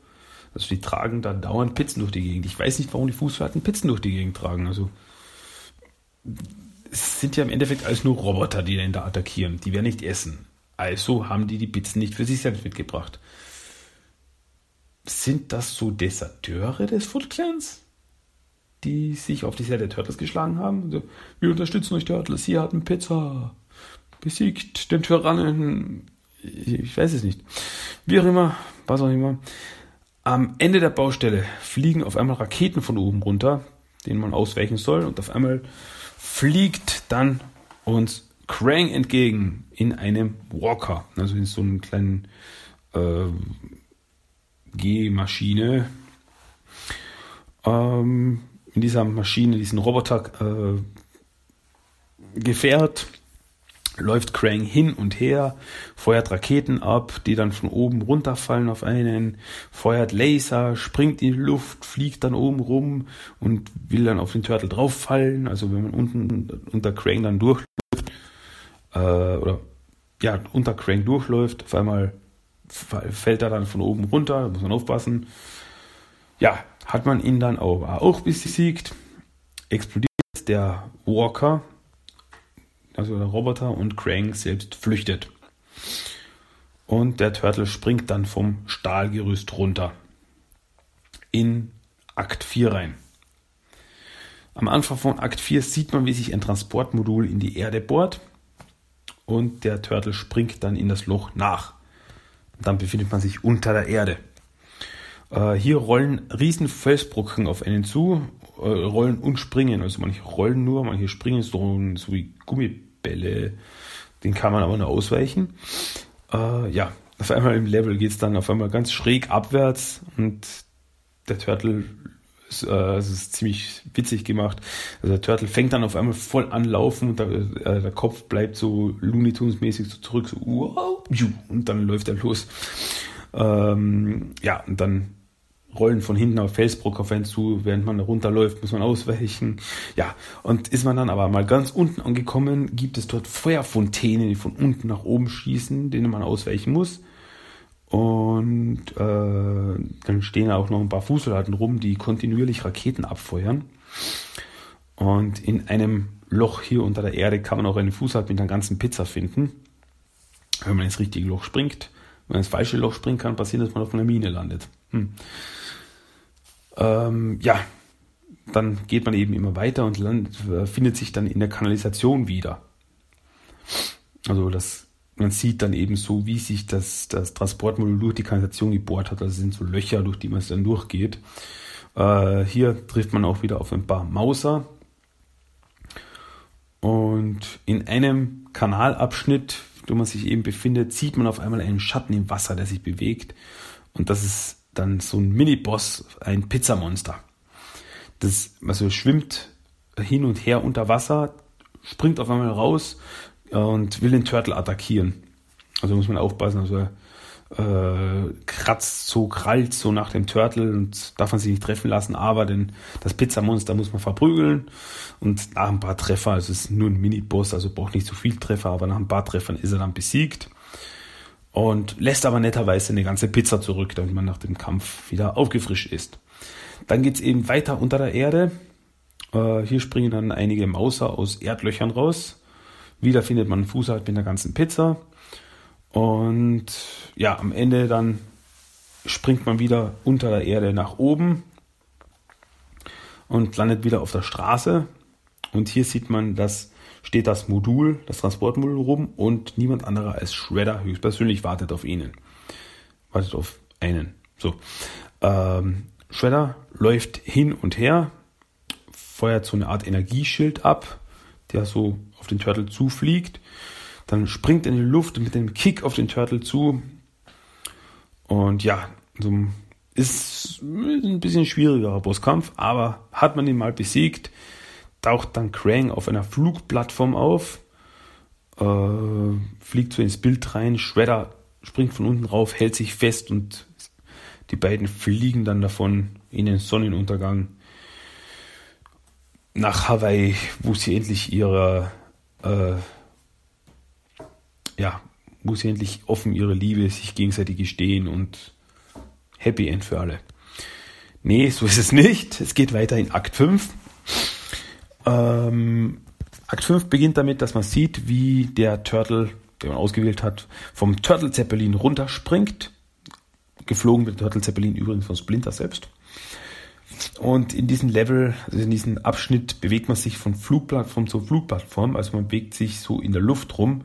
Also die tragen da dauernd Pizzen durch die Gegend. Ich weiß nicht, warum die Fußsoldaten Pizzen durch die Gegend tragen. Also es sind ja im Endeffekt alles nur Roboter, die den da attackieren. Die werden nicht essen. Also haben die die Pizzen nicht für sich selbst mitgebracht. Sind das so Deserteure des Foot Clans? Die sich auf die Seite der Turtles geschlagen haben? Also, wir unterstützen euch Turtles, ihr habt eine Pizza. Besiegt den Tyrannen. Ich weiß es nicht. Wie auch immer, was auch immer. Am Ende der Baustelle fliegen auf einmal Raketen von oben runter, denen man ausweichen soll. Und auf einmal fliegt dann uns Krang entgegen in einem Walker. Also in so einem kleinen äh, G-Maschine. Ähm, in dieser Maschine, diesen Roboter äh, Gefährt läuft Krang hin und her, feuert Raketen ab, die dann von oben runterfallen auf einen, feuert Laser, springt in die Luft, fliegt dann oben rum und will dann auf den Turtle drauffallen. Also wenn man unten unter Krang dann durchläuft, äh, oder ja, unter Krang durchläuft, auf einmal fällt er dann von oben runter, muss man aufpassen. Ja, hat man ihn dann auch, auch besiegt, explodiert der Walker, also der Roboter, und Krang selbst flüchtet. Und der Turtle springt dann vom Stahlgerüst runter in Akt 4 rein. Am Anfang von Akt 4 sieht man, wie sich ein Transportmodul in die Erde bohrt und der Turtle springt dann in das Loch nach. Und dann befindet man sich unter der Erde. Äh, hier rollen riesen Felsbrocken auf einen zu, äh, rollen und springen. Also manche rollen nur, manche springen so, so wie Gummibälle. Den kann man aber nur ausweichen. Äh, ja, auf einmal im Level geht es dann auf einmal ganz schräg abwärts und der Turtle äh, es ist ziemlich witzig gemacht. Also der Turtle fängt dann auf einmal voll an laufen und der, äh, der Kopf bleibt so Looney Tunes mäßig so zurück, so wow, und dann läuft er los. Ähm, ja, und dann rollen von hinten auf Felsbrock auf einen zu, während man runterläuft, muss man ausweichen. Ja, und ist man dann aber mal ganz unten angekommen, gibt es dort Feuerfontänen, die von unten nach oben schießen, denen man ausweichen muss. Und äh, dann stehen auch noch ein paar Fußsoldaten rum, die kontinuierlich Raketen abfeuern. Und in einem Loch hier unter der Erde kann man auch einen Fußsoldat mit einer ganzen Pizza finden. Wenn man ins richtige Loch springt. Wenn man ins falsche Loch springt, kann passieren, dass man auf einer Mine landet. Hm. Ähm, ja, dann geht man eben immer weiter und landet, äh, findet sich dann in der Kanalisation wieder. Also das, man sieht dann eben so, wie sich das, das Transportmodul durch die Kanalisation gebohrt hat. Also sind so Löcher, durch die man es dann durchgeht. Äh, hier trifft man auch wieder auf ein paar Mauser. Und in einem Kanalabschnitt, wo man sich eben befindet, sieht man auf einmal einen Schatten im Wasser, der sich bewegt. Und das ist dann so ein Mini-Boss, ein Pizzamonster. Das also schwimmt hin und her unter Wasser, springt auf einmal raus und will den Turtle attackieren. Also muss man aufpassen, also äh, kratzt so, krallt so nach dem Turtle und darf man sich nicht treffen lassen, aber den, das Pizzamonster muss man verprügeln und nach ein paar Treffer, also es ist nur ein Mini-Boss, also braucht nicht so viel Treffer, aber nach ein paar Treffern ist er dann besiegt und lässt aber netterweise eine ganze Pizza zurück, damit man nach dem Kampf wieder aufgefrischt ist. Dann geht's eben weiter unter der Erde. Äh, hier springen dann einige Mauser aus Erdlöchern raus. Wieder findet man einen Fußhalt mit einer ganzen Pizza. Und ja, am Ende dann springt man wieder unter der Erde nach oben und landet wieder auf der Straße. Und hier sieht man, dass steht das Modul, das Transportmodul rum und niemand anderer als Shredder höchstpersönlich wartet auf ihnen. Wartet auf einen. So. Ähm, Shredder läuft hin und her, feuert so eine Art Energieschild ab, der so auf den Turtle zufliegt. Dann springt er in die Luft mit dem Kick auf den Turtle zu. Und ja, so ist ein bisschen schwierigerer Bosskampf, aber hat man ihn mal besiegt, taucht dann Krang auf einer Flugplattform auf, äh, fliegt so ins Bild rein, Shredder springt von unten rauf, hält sich fest und die beiden fliegen dann davon in den Sonnenuntergang nach Hawaii, wo sie endlich ihre, äh, ja, wo sie endlich offen ihre Liebe sich gegenseitig gestehen und Happy End für alle. Nee, so ist es nicht. Es geht weiter in Akt 5. Ähm, Akt 5 beginnt damit, dass man sieht, wie der Turtle, den man ausgewählt hat, vom Turtle Zeppelin runterspringt. Geflogen wird der Turtle Zeppelin übrigens von Splinter selbst. Und in diesem Level, also in diesem Abschnitt, bewegt man sich von Flugplattform zu Flugplattform. Also man bewegt sich so in der Luft rum.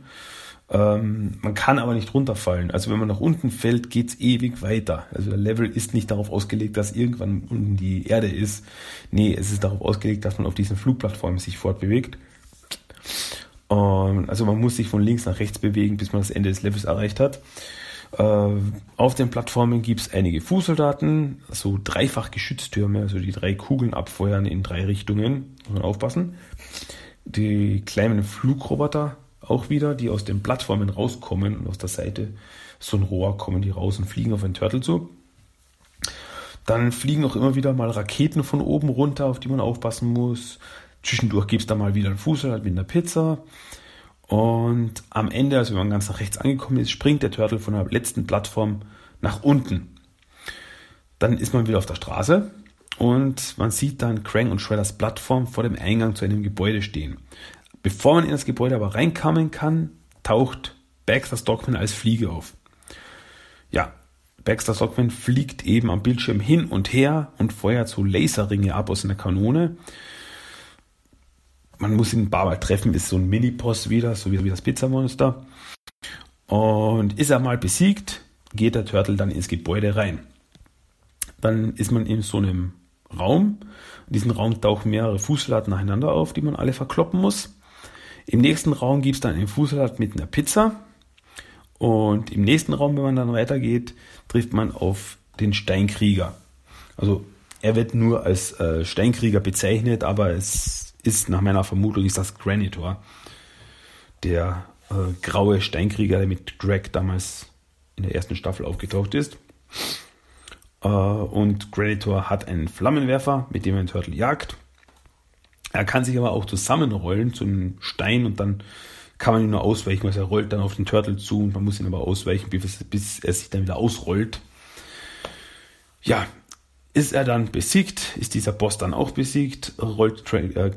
Ähm, man kann aber nicht runterfallen. Also wenn man nach unten fällt, geht's ewig weiter. Also der Level ist nicht darauf ausgelegt, dass irgendwann unten die Erde ist. Nee, es ist darauf ausgelegt, dass man auf diesen Flugplattformen sich fortbewegt. Und also man muss sich von links nach rechts bewegen, bis man das Ende des Levels erreicht hat. Äh, auf den Plattformen gibt es einige Fußsoldaten, so dreifach Geschütztürme, also die drei Kugeln abfeuern in drei Richtungen. Muss man aufpassen. Die kleinen Flugroboter auch wieder, die aus den Plattformen rauskommen und aus der Seite so ein Rohr kommen die raus und fliegen auf einen Turtle zu. Dann fliegen auch immer wieder mal Raketen von oben runter, auf die man aufpassen muss. Zwischendurch gibt es da mal wieder einen Fußsoldat mit einer Pizza. Und am Ende, also wenn man ganz nach rechts angekommen ist, springt der Turtle von der letzten Plattform nach unten. Dann ist man wieder auf der Straße und man sieht dann Krang und Shredders Plattform vor dem Eingang zu einem Gebäude stehen. Bevor man in das Gebäude aber reinkommen kann, taucht Baxter Stockman als Fliege auf. Ja, Baxter Stockman fliegt eben am Bildschirm hin und her und feuert so Laserringe ab aus einer Kanone man muss ihn ein paar Mal treffen, ist so ein Mini-Boss wieder, so wie das Pizzamonster. Und ist er mal besiegt, geht der Turtle dann ins Gebäude rein. Dann ist man in so einem Raum. In diesem Raum tauchen mehrere Fußladen nacheinander auf, die man alle verkloppen muss. Im nächsten Raum gibt es dann einen Fußsalat mit einer Pizza. Und im nächsten Raum, wenn man dann weitergeht, trifft man auf den Steinkrieger. Also er wird nur als äh, Steinkrieger bezeichnet, aber es ist nach meiner Vermutung ist das Granitor, der äh, graue Steinkrieger, der mit Greg damals in der ersten Staffel aufgetaucht ist. Äh, und Granitor hat einen Flammenwerfer, mit dem er einen Turtle jagt. Er kann sich aber auch zusammenrollen zu einem Stein und dann kann man ihn nur ausweichen, also er rollt dann auf den Turtle zu und man muss ihn aber ausweichen, bis, bis er sich dann wieder ausrollt. Ja, ist er dann besiegt, ist dieser Boss dann auch besiegt, rollt Tra äh,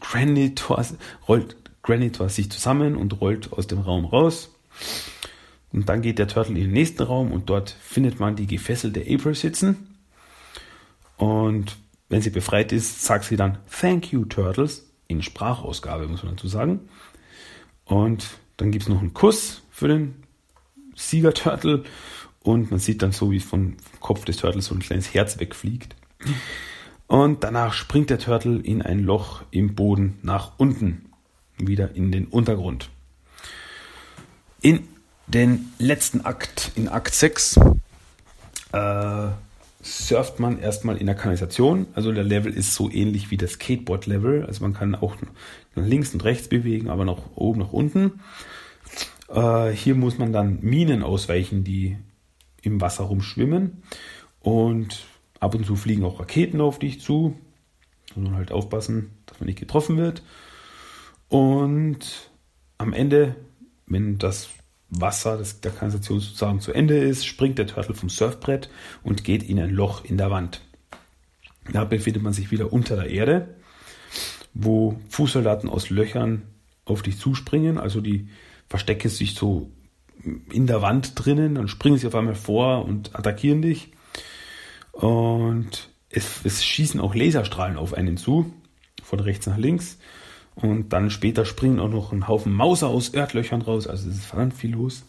Granitor, rollt Granitor sich zusammen und rollt aus dem Raum raus. Und dann geht der Turtle in den nächsten Raum und dort findet man die gefesselte April sitzen. Und wenn sie befreit ist, sagt sie dann Thank you, Turtles, in Sprachausgabe, muss man dazu sagen. Und dann gibt es noch einen Kuss für den Sieger-Turtle und man sieht dann so, wie vom Kopf des Turtles so ein kleines Herz wegfliegt. Und danach springt der Turtle in ein Loch im Boden nach unten, wieder in den Untergrund. In den letzten Akt, in Akt 6, äh, surft man erstmal in der Kanalisation. Also der Level ist so ähnlich wie das Skateboard-Level. Also man kann auch nach links und rechts bewegen, aber nach oben, nach unten. Äh, hier muss man dann Minen ausweichen, die im Wasser rumschwimmen. Und ab und zu fliegen auch Raketen auf dich zu. Muss man halt aufpassen, dass man nicht getroffen wird. Und am Ende, wenn das Wasser das, der Kanalisation sozusagen zu Ende ist, springt der Turtle vom Surfbrett und geht in ein Loch in der Wand. Da befindet man sich wieder unter der Erde, wo Fußsoldaten aus Löchern auf dich zuspringen. Also die verstecken sich so in der Wand drinnen, dann springen sie auf einmal vor und attackieren dich. Und es, es schießen auch Laserstrahlen auf einen zu, von rechts nach links. Und dann später springen auch noch ein Haufen Mauser aus Erdlöchern raus, also es ist verdammt viel los.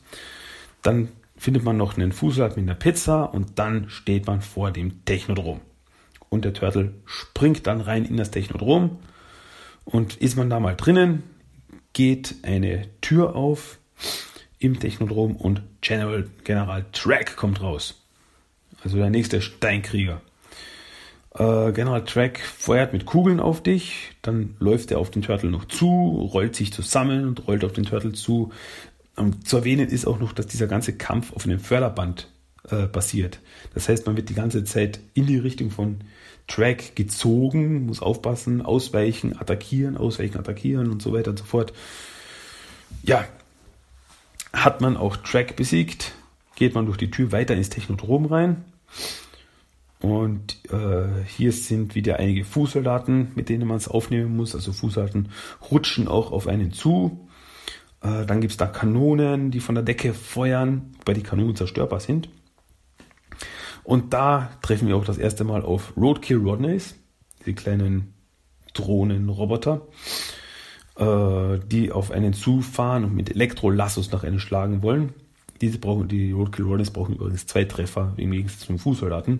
Dann findet man noch einen Fußsalat mit einer Pizza und dann steht man vor dem Technodrom. Und der Turtle springt dann rein in das Technodrom. Und ist man da mal drinnen, geht eine Tür auf im Technodrom und General, General Track kommt raus. Also der nächste Steinkrieger. Äh, General Track feuert mit Kugeln auf dich, dann läuft er auf den Turtle noch zu, rollt sich zusammen und rollt auf den Turtle zu. Und zu erwähnen ist auch noch, dass dieser ganze Kampf auf einem Förderband äh, passiert. Das heißt, man wird die ganze Zeit in die Richtung von Track gezogen, muss aufpassen, ausweichen, attackieren, ausweichen, attackieren und so weiter und so fort. Ja, hat man auch Track besiegt, geht man durch die Tür weiter ins Technodrom rein. Und äh, hier sind wieder einige Fußsoldaten, mit denen man es aufnehmen muss. Also Fußsoldaten rutschen auch auf einen zu. Äh, dann gibt es da Kanonen, die von der Decke feuern, wobei die Kanonen zerstörbar sind. Und da treffen wir auch das erste Mal auf Roadkill Rodneys, die kleinen Drohnenroboter. äh, die auf einen zufahren und mit Elektrolassos nach einen schlagen wollen. Diese brauchen, die Roadkill Runners brauchen übrigens zwei Treffer im Gegensatz zum Fußsoldaten.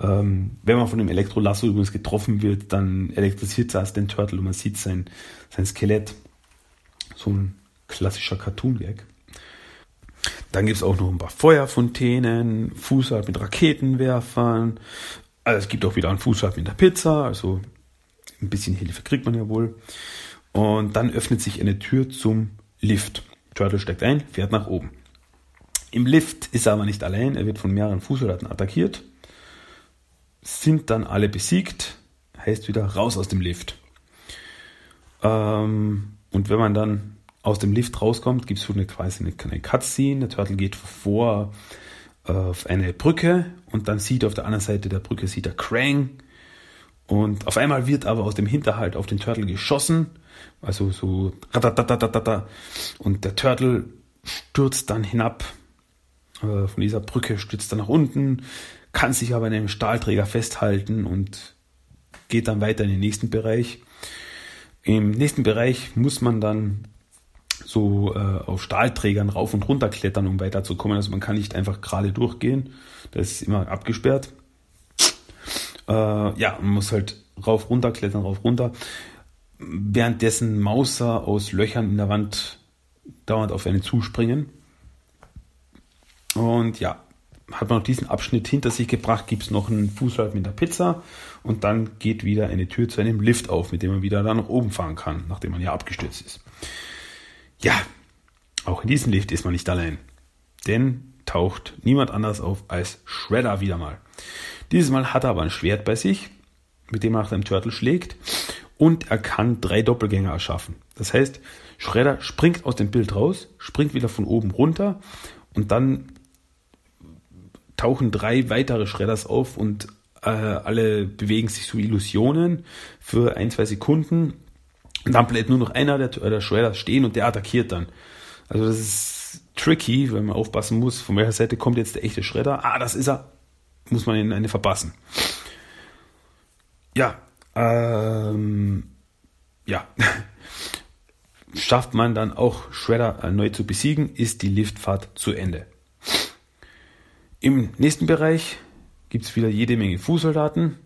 Ähm, wenn man von dem Elektrolasso übrigens getroffen wird, dann elektrisiert das den Turtle und man sieht sein, sein Skelett. So ein klassischer Cartoon-Gag. Dann gibt es auch noch ein paar Feuerfontänen, Fußball mit Raketenwerfern. Also es gibt auch wieder einen Fußball mit der Pizza, also ein bisschen Hilfe kriegt man ja wohl. Und dann öffnet sich eine Tür zum Lift. Turtle steigt ein, fährt nach oben. Im Lift ist er aber nicht allein, er wird von mehreren Fußsoldaten attackiert. Sind dann alle besiegt, heißt wieder raus aus dem Lift. Ähm, und wenn man dann aus dem Lift rauskommt, gibt es so eine quasi eine, eine Cutscene. Der Turtle geht vor äh, auf eine Brücke und dann sieht auf der anderen Seite der Brücke sieht er Krang. Und auf einmal wird aber aus dem Hinterhalt auf den Turtle geschossen. Also so und der Turtle stürzt dann hinab äh, von dieser Brücke, stürzt dann nach unten, kann sich aber in einem Stahlträger festhalten und geht dann weiter in den nächsten Bereich. Im nächsten Bereich muss man dann so äh, auf Stahlträgern rauf und runter klettern, um weiterzukommen. Also man kann nicht einfach gerade durchgehen. Das ist immer abgesperrt. Äh, ja, man muss halt rauf, runter klettern, rauf, runter. Währenddessen Mauser aus Löchern in der Wand dauernd auf einen zuspringen. Und ja, hat man noch diesen Abschnitt hinter sich gebracht, gibt es noch einen Fußlauf mit der Pizza und dann geht wieder eine Tür zu einem Lift auf, mit dem man wieder da nach oben fahren kann, nachdem man ja abgestürzt ist. Ja, auch in diesem Lift ist man nicht allein. Denn taucht niemand anders auf als Shredder wieder mal. Dieses Mal hat er aber ein Schwert bei sich, mit dem er nach dem Turtle schlägt. Und er kann drei Doppelgänger erschaffen. Das heißt, Shredder springt aus dem Bild raus, springt wieder von oben runter und dann tauchen drei weitere Shredders auf und äh, alle bewegen sich so Illusionen für ein, zwei Sekunden und dann bleibt nur noch einer der, der Shredder stehen und der attackiert dann. Also das ist tricky, wenn man aufpassen muss, von welcher Seite kommt jetzt der echte Schredder. Ah, das ist er. Muss man in eine verpassen. Ja, ähm, ja. *laughs* Schafft man dann auch Shredder erneut zu besiegen, ist die Liftfahrt zu Ende. Im nächsten Bereich gibt es wieder jede Menge Fußsoldaten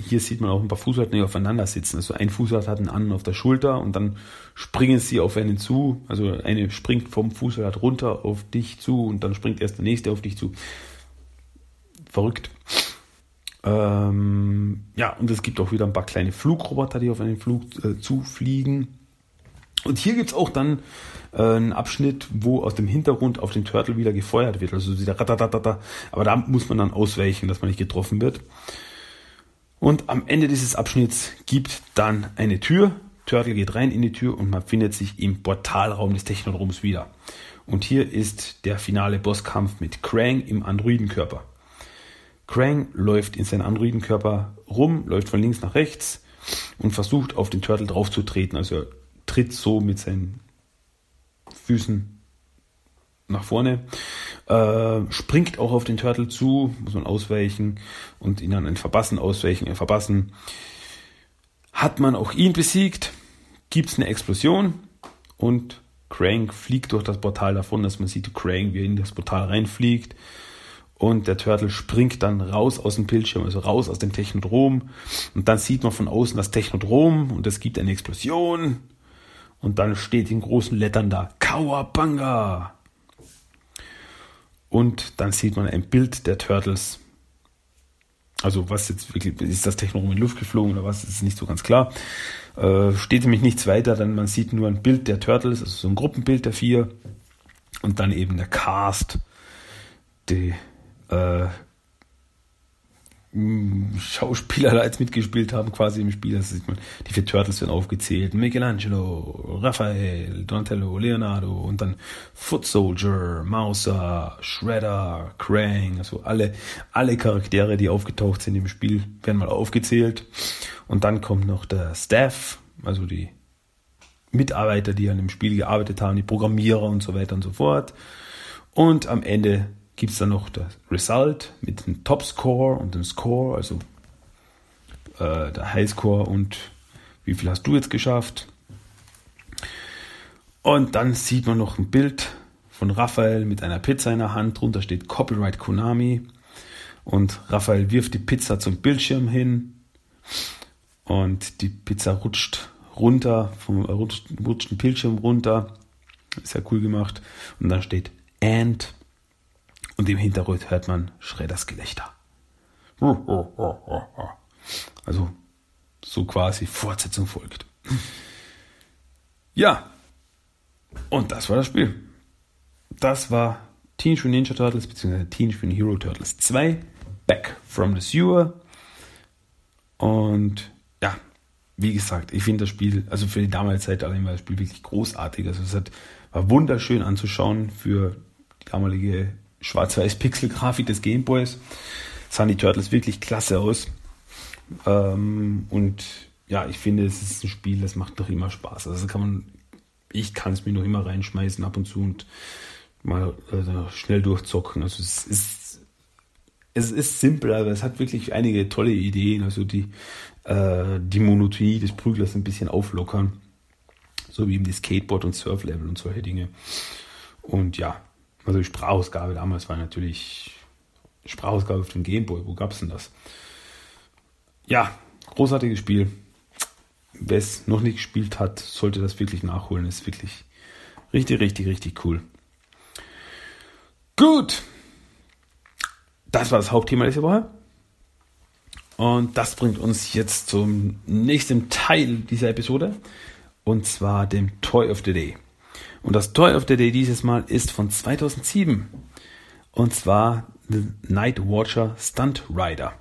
hier sieht man auch ein paar Fußsoldaten, die aufeinander sitzen. Also ein Fußsoldat hat einen anderen auf der Schulter und dann springen sie auf einen zu. Also eine springt vom Fußsoldat runter auf dich zu und dann springt erst der nächste auf dich zu. Verrückt. Ähm, ja, und es gibt auch wieder ein paar kleine Flugroboter, die auf einen Flug äh, zufliegen. Und hier gibt es auch dann äh, einen Abschnitt, wo aus dem Hintergrund auf den Turtle wieder gefeuert wird. Also wieder ratatatata. Aber da muss man dann ausweichen, dass man nicht getroffen wird. Und am Ende dieses Abschnitts gibt dann eine Tür. Turtle geht rein in die Tür und man findet sich im Portalraum des Technodroms wieder. Und hier ist der finale Bosskampf mit Krang im Androidenkörper. Krang läuft in seinen Androidenkörper rum, läuft von links nach rechts und versucht auf den Turtle draufzutreten. Also tritt so mit seinen Füßen nach vorne, äh, springt auch auf den Turtle zu, muss man ausweichen und ihn dann ein Verbassen ausweichen, ein Verbassen. Hat man auch ihn besiegt, gibt es eine Explosion und Crank fliegt durch das Portal davon, dass man sieht, Crank, wie er in das Portal reinfliegt. Und der Turtle springt dann raus aus dem Bildschirm, also raus aus dem Technodrom. Und dann sieht man von außen das Technodrom und es gibt eine Explosion. Und dann steht in großen Lettern da Kawabanga. Und dann sieht man ein Bild der Turtles. Also was jetzt wirklich, ist das Technologie in die Luft geflogen oder was, ist nicht so ganz klar. Äh, steht nämlich nichts weiter, denn man sieht nur ein Bild der Turtles, also so ein Gruppenbild der vier. Und dann eben der Cast, die äh, Schauspieler da jetzt mitgespielt haben, quasi im Spiel. Das sieht man, die vier Turtles werden aufgezählt. Michelangelo, Raphael, Donatello, Leonardo und dann Foot Soldier, Mauser, Shredder, Krang, also alle, alle Charaktere, die aufgetaucht sind im Spiel, werden mal aufgezählt. Und dann kommt noch der Staff, also die Mitarbeiter, die an dem Spiel gearbeitet haben, die Programmierer und so weiter und so fort. Und am Ende gibt es dann noch das Result mit dem Top-Score und dem Score, also äh, der Highscore und wie viel hast du jetzt geschafft. Und dann sieht man noch ein Bild von Raphael mit einer Pizza in der Hand. Drunter steht Copyright Konami. Und Raphael wirft die Pizza zum Bildschirm hin. Und die Pizza rutscht runter, vom rutscht, rutscht den Bildschirm runter. Ist ja cool gemacht. Und dann steht And. Und im Hintergrund hört man Schredders Gelächter. *laughs* Also so quasi Fortsetzung folgt. Ja, und das war das Spiel. Das war Teenage Mutant Ninja Turtles bzw. Teenage Mutant Hero Turtles 2 Back from the Sewer. Und ja, wie gesagt, ich finde das Spiel, also für die damalige Zeit allein war das Spiel wirklich großartig. Also es hat, war wunderschön anzuschauen für die damalige Schwarz-Weiß-Pixel-Grafik des Gameboys. Sahen die Turtles wirklich klasse aus. Ähm, und ja, ich finde, es ist ein Spiel, das macht doch immer Spaß. Also kann man, ich kann es mir noch immer reinschmeißen ab und zu und mal also schnell durchzocken. Also es ist, es ist simpel, aber es hat wirklich einige tolle Ideen. Also die, äh, die Monotonie des Prüglers ein bisschen auflockern. So wie eben die Skateboard- und Surflevel und solche Dinge. Und ja, also die Sprachausgabe damals war natürlich Sprachausgabe auf dem Gameboy. Wo gab es denn das? Ja, großartiges Spiel. Wer es noch nicht gespielt hat, sollte das wirklich nachholen. Ist wirklich richtig, richtig, richtig cool. Gut. Das war das Hauptthema dieser Woche. Und das bringt uns jetzt zum nächsten Teil dieser Episode. Und zwar dem Toy of the Day. Und das Toy of the Day dieses Mal ist von 2007. Und zwar The Night Watcher Stunt Rider.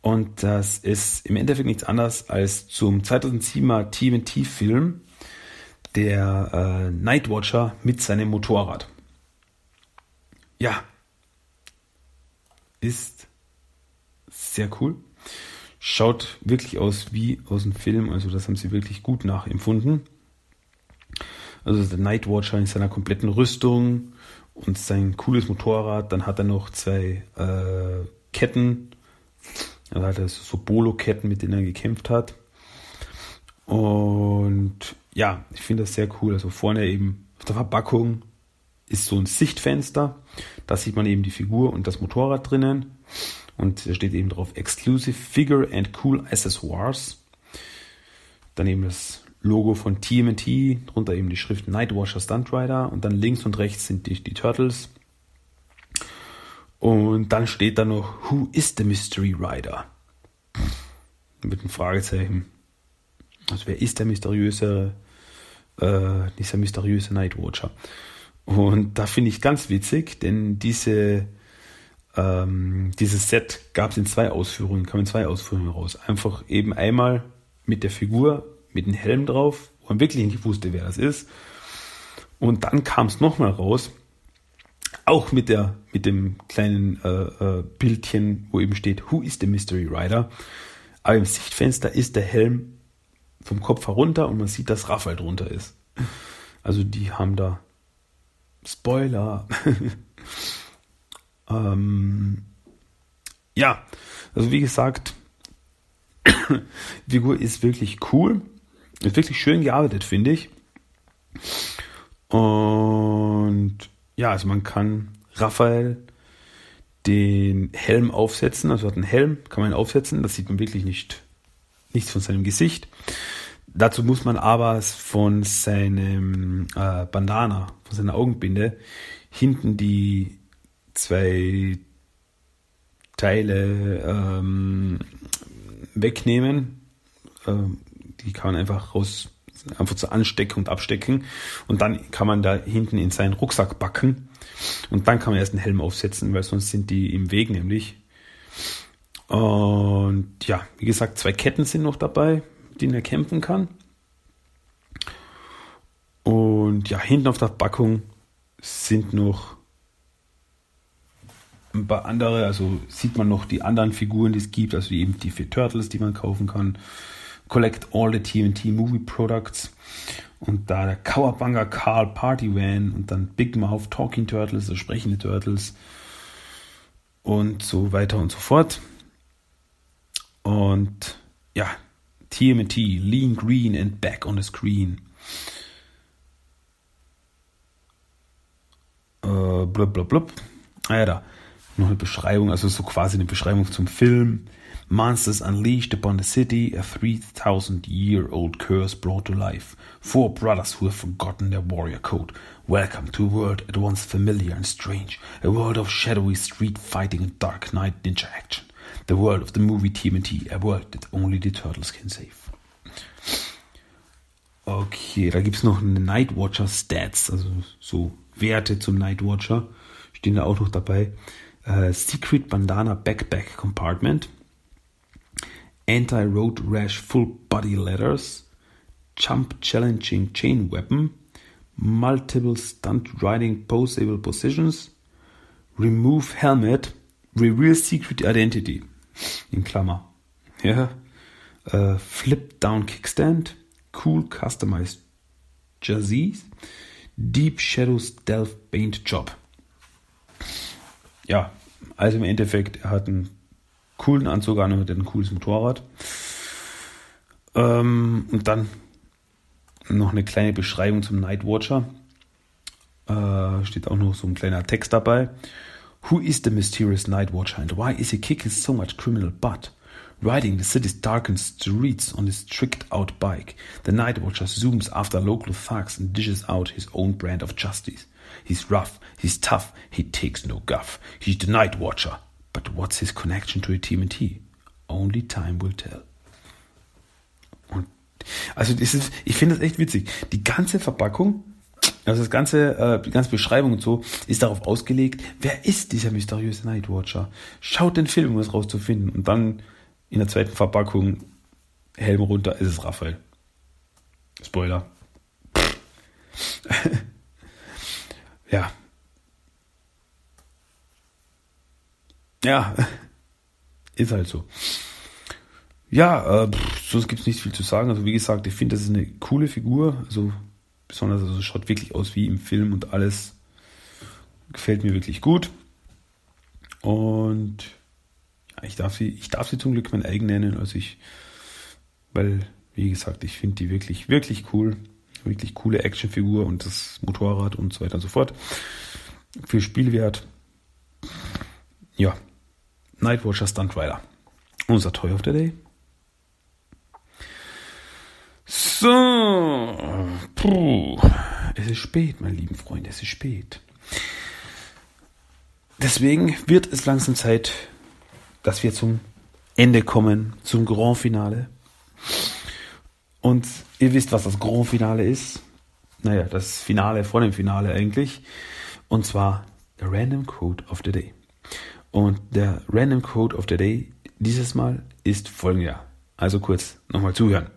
Und das ist im Endeffekt nichts anderes als zum 2007er TMT-Film der äh, Nightwatcher mit seinem Motorrad. Ja, ist sehr cool. Schaut wirklich aus wie aus dem Film, also das haben sie wirklich gut nachempfunden. Also der Nightwatcher in seiner kompletten Rüstung und sein cooles Motorrad. Dann hat er noch zwei äh, Ketten er hatte so Bolo-Ketten, mit denen er gekämpft hat. Und ja, ich finde das sehr cool. Also vorne eben auf der Verpackung ist so ein Sichtfenster. Da sieht man eben die Figur und das Motorrad drinnen. Und da steht eben drauf Exclusive Figure and Cool Accessoires. Dann eben das Logo von TMT, drunter eben die Schrift Nightwatcher Stunt Rider und dann links und rechts sind die, die Turtles. Und dann steht da noch, Who is the Mystery Rider? Mit einem Fragezeichen. Also wer ist der mysteriöse, äh, dieser mysteriöse Nightwatcher? Und da finde ich ganz witzig, denn diese, ähm, dieses Set gab es in zwei Ausführungen, kam in zwei Ausführungen raus. Einfach eben einmal mit der Figur, mit dem Helm drauf, wo man wirklich nicht wusste, wer das ist. Und dann kam es nochmal raus auch mit der, mit dem kleinen äh, äh, Bildchen, wo eben steht, Who is the Mystery Rider? Aber im Sichtfenster ist der Helm vom Kopf herunter und man sieht, dass Raphael drunter ist. Also die haben da Spoiler. *laughs* ähm, ja, also wie gesagt, *coughs* Figur ist wirklich cool. Ist wirklich schön gearbeitet, finde ich. Und ja, also man kann Raphael den Helm aufsetzen, also hat einen Helm, kann man ihn aufsetzen, das sieht man wirklich nicht, nichts von seinem Gesicht. Dazu muss man aber von seinem äh, Bandana, von seiner Augenbinde, hinten die zwei Teile ähm, wegnehmen. Ähm, die kann man einfach raus einfach zu anstecken und abstecken. Und dann kann man da hinten in seinen Rucksack backen. Und dann kann man erst einen Helm aufsetzen, weil sonst sind die im Weg nämlich. Und ja, wie gesagt, zwei Ketten sind noch dabei, denen er kämpfen kann. Und ja, hinten auf der Packung sind noch ein paar andere, also sieht man noch die anderen Figuren, die es gibt, also eben die vier Turtles, die man kaufen kann. Collect all the TNT Movie Products. Und da der Cowabunga Carl Party Van und dann Big Mouth Talking Turtles, also sprechende Turtles und so weiter und so fort. Und ja, TMT, Lean Green and Back on the Screen. Äh, blub, blub, blub. Ah ja, da. Noch eine Beschreibung, also so quasi eine Beschreibung zum Film. Monsters unleashed upon the city, a 3,000 year old curse brought to life. Four brothers who have forgotten their warrior code. Welcome to a world at once familiar and strange. A world of shadowy street fighting and dark night ninja action. The world of the movie TMNT. A world that only the turtles can save. Okay, da gibt's noch eine Nightwatcher Stats, also so Werte zum Nightwatcher. Stehen da auch noch dabei. Uh, Secret Bandana Backpack Compartment. Anti-Road Rash Full Body Letters. Jump Challenging Chain Weapon. Multiple Stunt Riding Posable Positions. Remove Helmet. Reveal Secret Identity. In Klammer. Ja. Uh, flip Down Kickstand Cool Customized Jerseys, Deep Shadow Stealth Paint Job. Ja, also im Endeffekt, er hat einen coolen Anzug an und ein cooles Motorrad. Ähm, und dann noch eine kleine Beschreibung zum Nightwatcher. Äh, steht auch noch so ein kleiner Text dabei. Who is the mysterious Nightwatcher and why is he kicking so much criminal butt? Riding the city's darkened streets on his tricked out bike, the night watcher zooms after local thugs and dishes out his own brand of justice. He's rough, he's tough, he takes no guff. He's the night watcher. But what's his connection to a TMT? Only time will tell. Und also ist, ich finde das echt witzig. Die ganze Verpackung, also das ganze, äh, die ganze Beschreibung und so, ist darauf ausgelegt, wer ist dieser mysteriöse Nightwatcher? Schaut den Film, um es rauszufinden. Und dann in der zweiten Verpackung Helm runter, ist es Raphael. Spoiler. *laughs* ja. Ja, *laughs* ist halt so. Ja, äh, sonst gibt es nicht viel zu sagen. Also wie gesagt, ich finde, das ist eine coole Figur. Also besonders, also schaut wirklich aus wie im Film und alles gefällt mir wirklich gut. Und ich darf sie, ich darf sie zum Glück mein eigen nennen, also ich, weil, wie gesagt, ich finde die wirklich, wirklich cool. Wirklich coole Actionfigur und das Motorrad und so weiter und so fort. Für Spielwert. Ja. Nightwatcher Stunt Rider. Unser Toy of the Day. So. Puh. Es ist spät, meine lieben Freunde, es ist spät. Deswegen wird es langsam Zeit dass wir zum Ende kommen, zum Grand Finale. Und ihr wisst, was das Grand Finale ist. Naja, das Finale vor dem Finale eigentlich. Und zwar der Random Code of the Day. Und der Random Code of the Day dieses Mal ist folgender. Also kurz nochmal zuhören.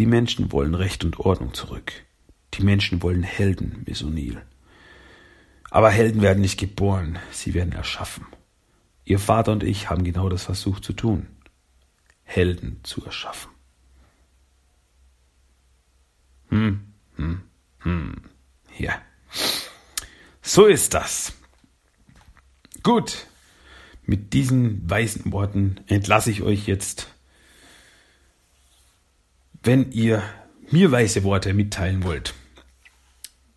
Die Menschen wollen Recht und Ordnung zurück. Die Menschen wollen Helden, Miss O'Neill. Aber Helden werden nicht geboren, sie werden erschaffen. Ihr Vater und ich haben genau das versucht zu tun. Helden zu erschaffen. Hm, hm, hm. Ja. So ist das. Gut. Mit diesen weisen Worten entlasse ich euch jetzt. Wenn ihr mir weise Worte mitteilen wollt,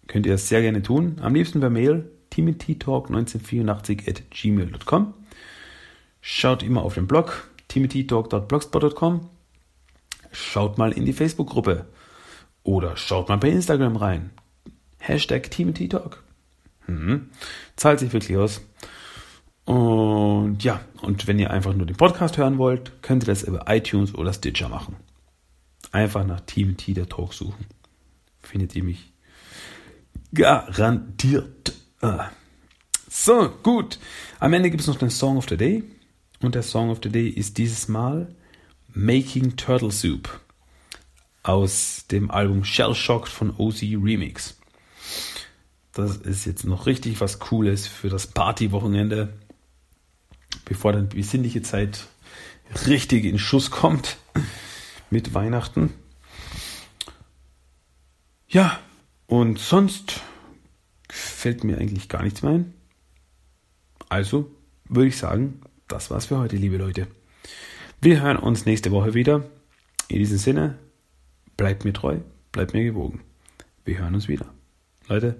könnt ihr das sehr gerne tun. Am liebsten per Mail timothytalk1984 at gmail.com. Schaut immer auf den Blog timothytalk.blogspot.com. Schaut mal in die Facebook-Gruppe oder schaut mal bei Instagram rein. Hashtag timothytalk. Mhm. Zahlt sich wirklich aus. Und ja, und wenn ihr einfach nur den Podcast hören wollt, könnt ihr das über iTunes oder Stitcher machen. Einfach nach Team der Talk suchen. Findet ihr mich Garantiert. Ah. So, gut. Am Ende gibt es noch den Song of the Day. Und der Song of the Day ist dieses Mal Making Turtle Soup aus dem Album Shell Shocked von OC Remix. Das ist jetzt noch richtig was Cooles für das Partywochenende, bevor dann die besinnliche Zeit richtig in Schuss kommt mit Weihnachten. Ja, und sonst fällt mir eigentlich gar nichts mehr ein. Also würde ich sagen, das war's für heute, liebe Leute. Wir hören uns nächste Woche wieder. In diesem Sinne, bleibt mir treu, bleibt mir gewogen. wir hören uns wieder. Leute,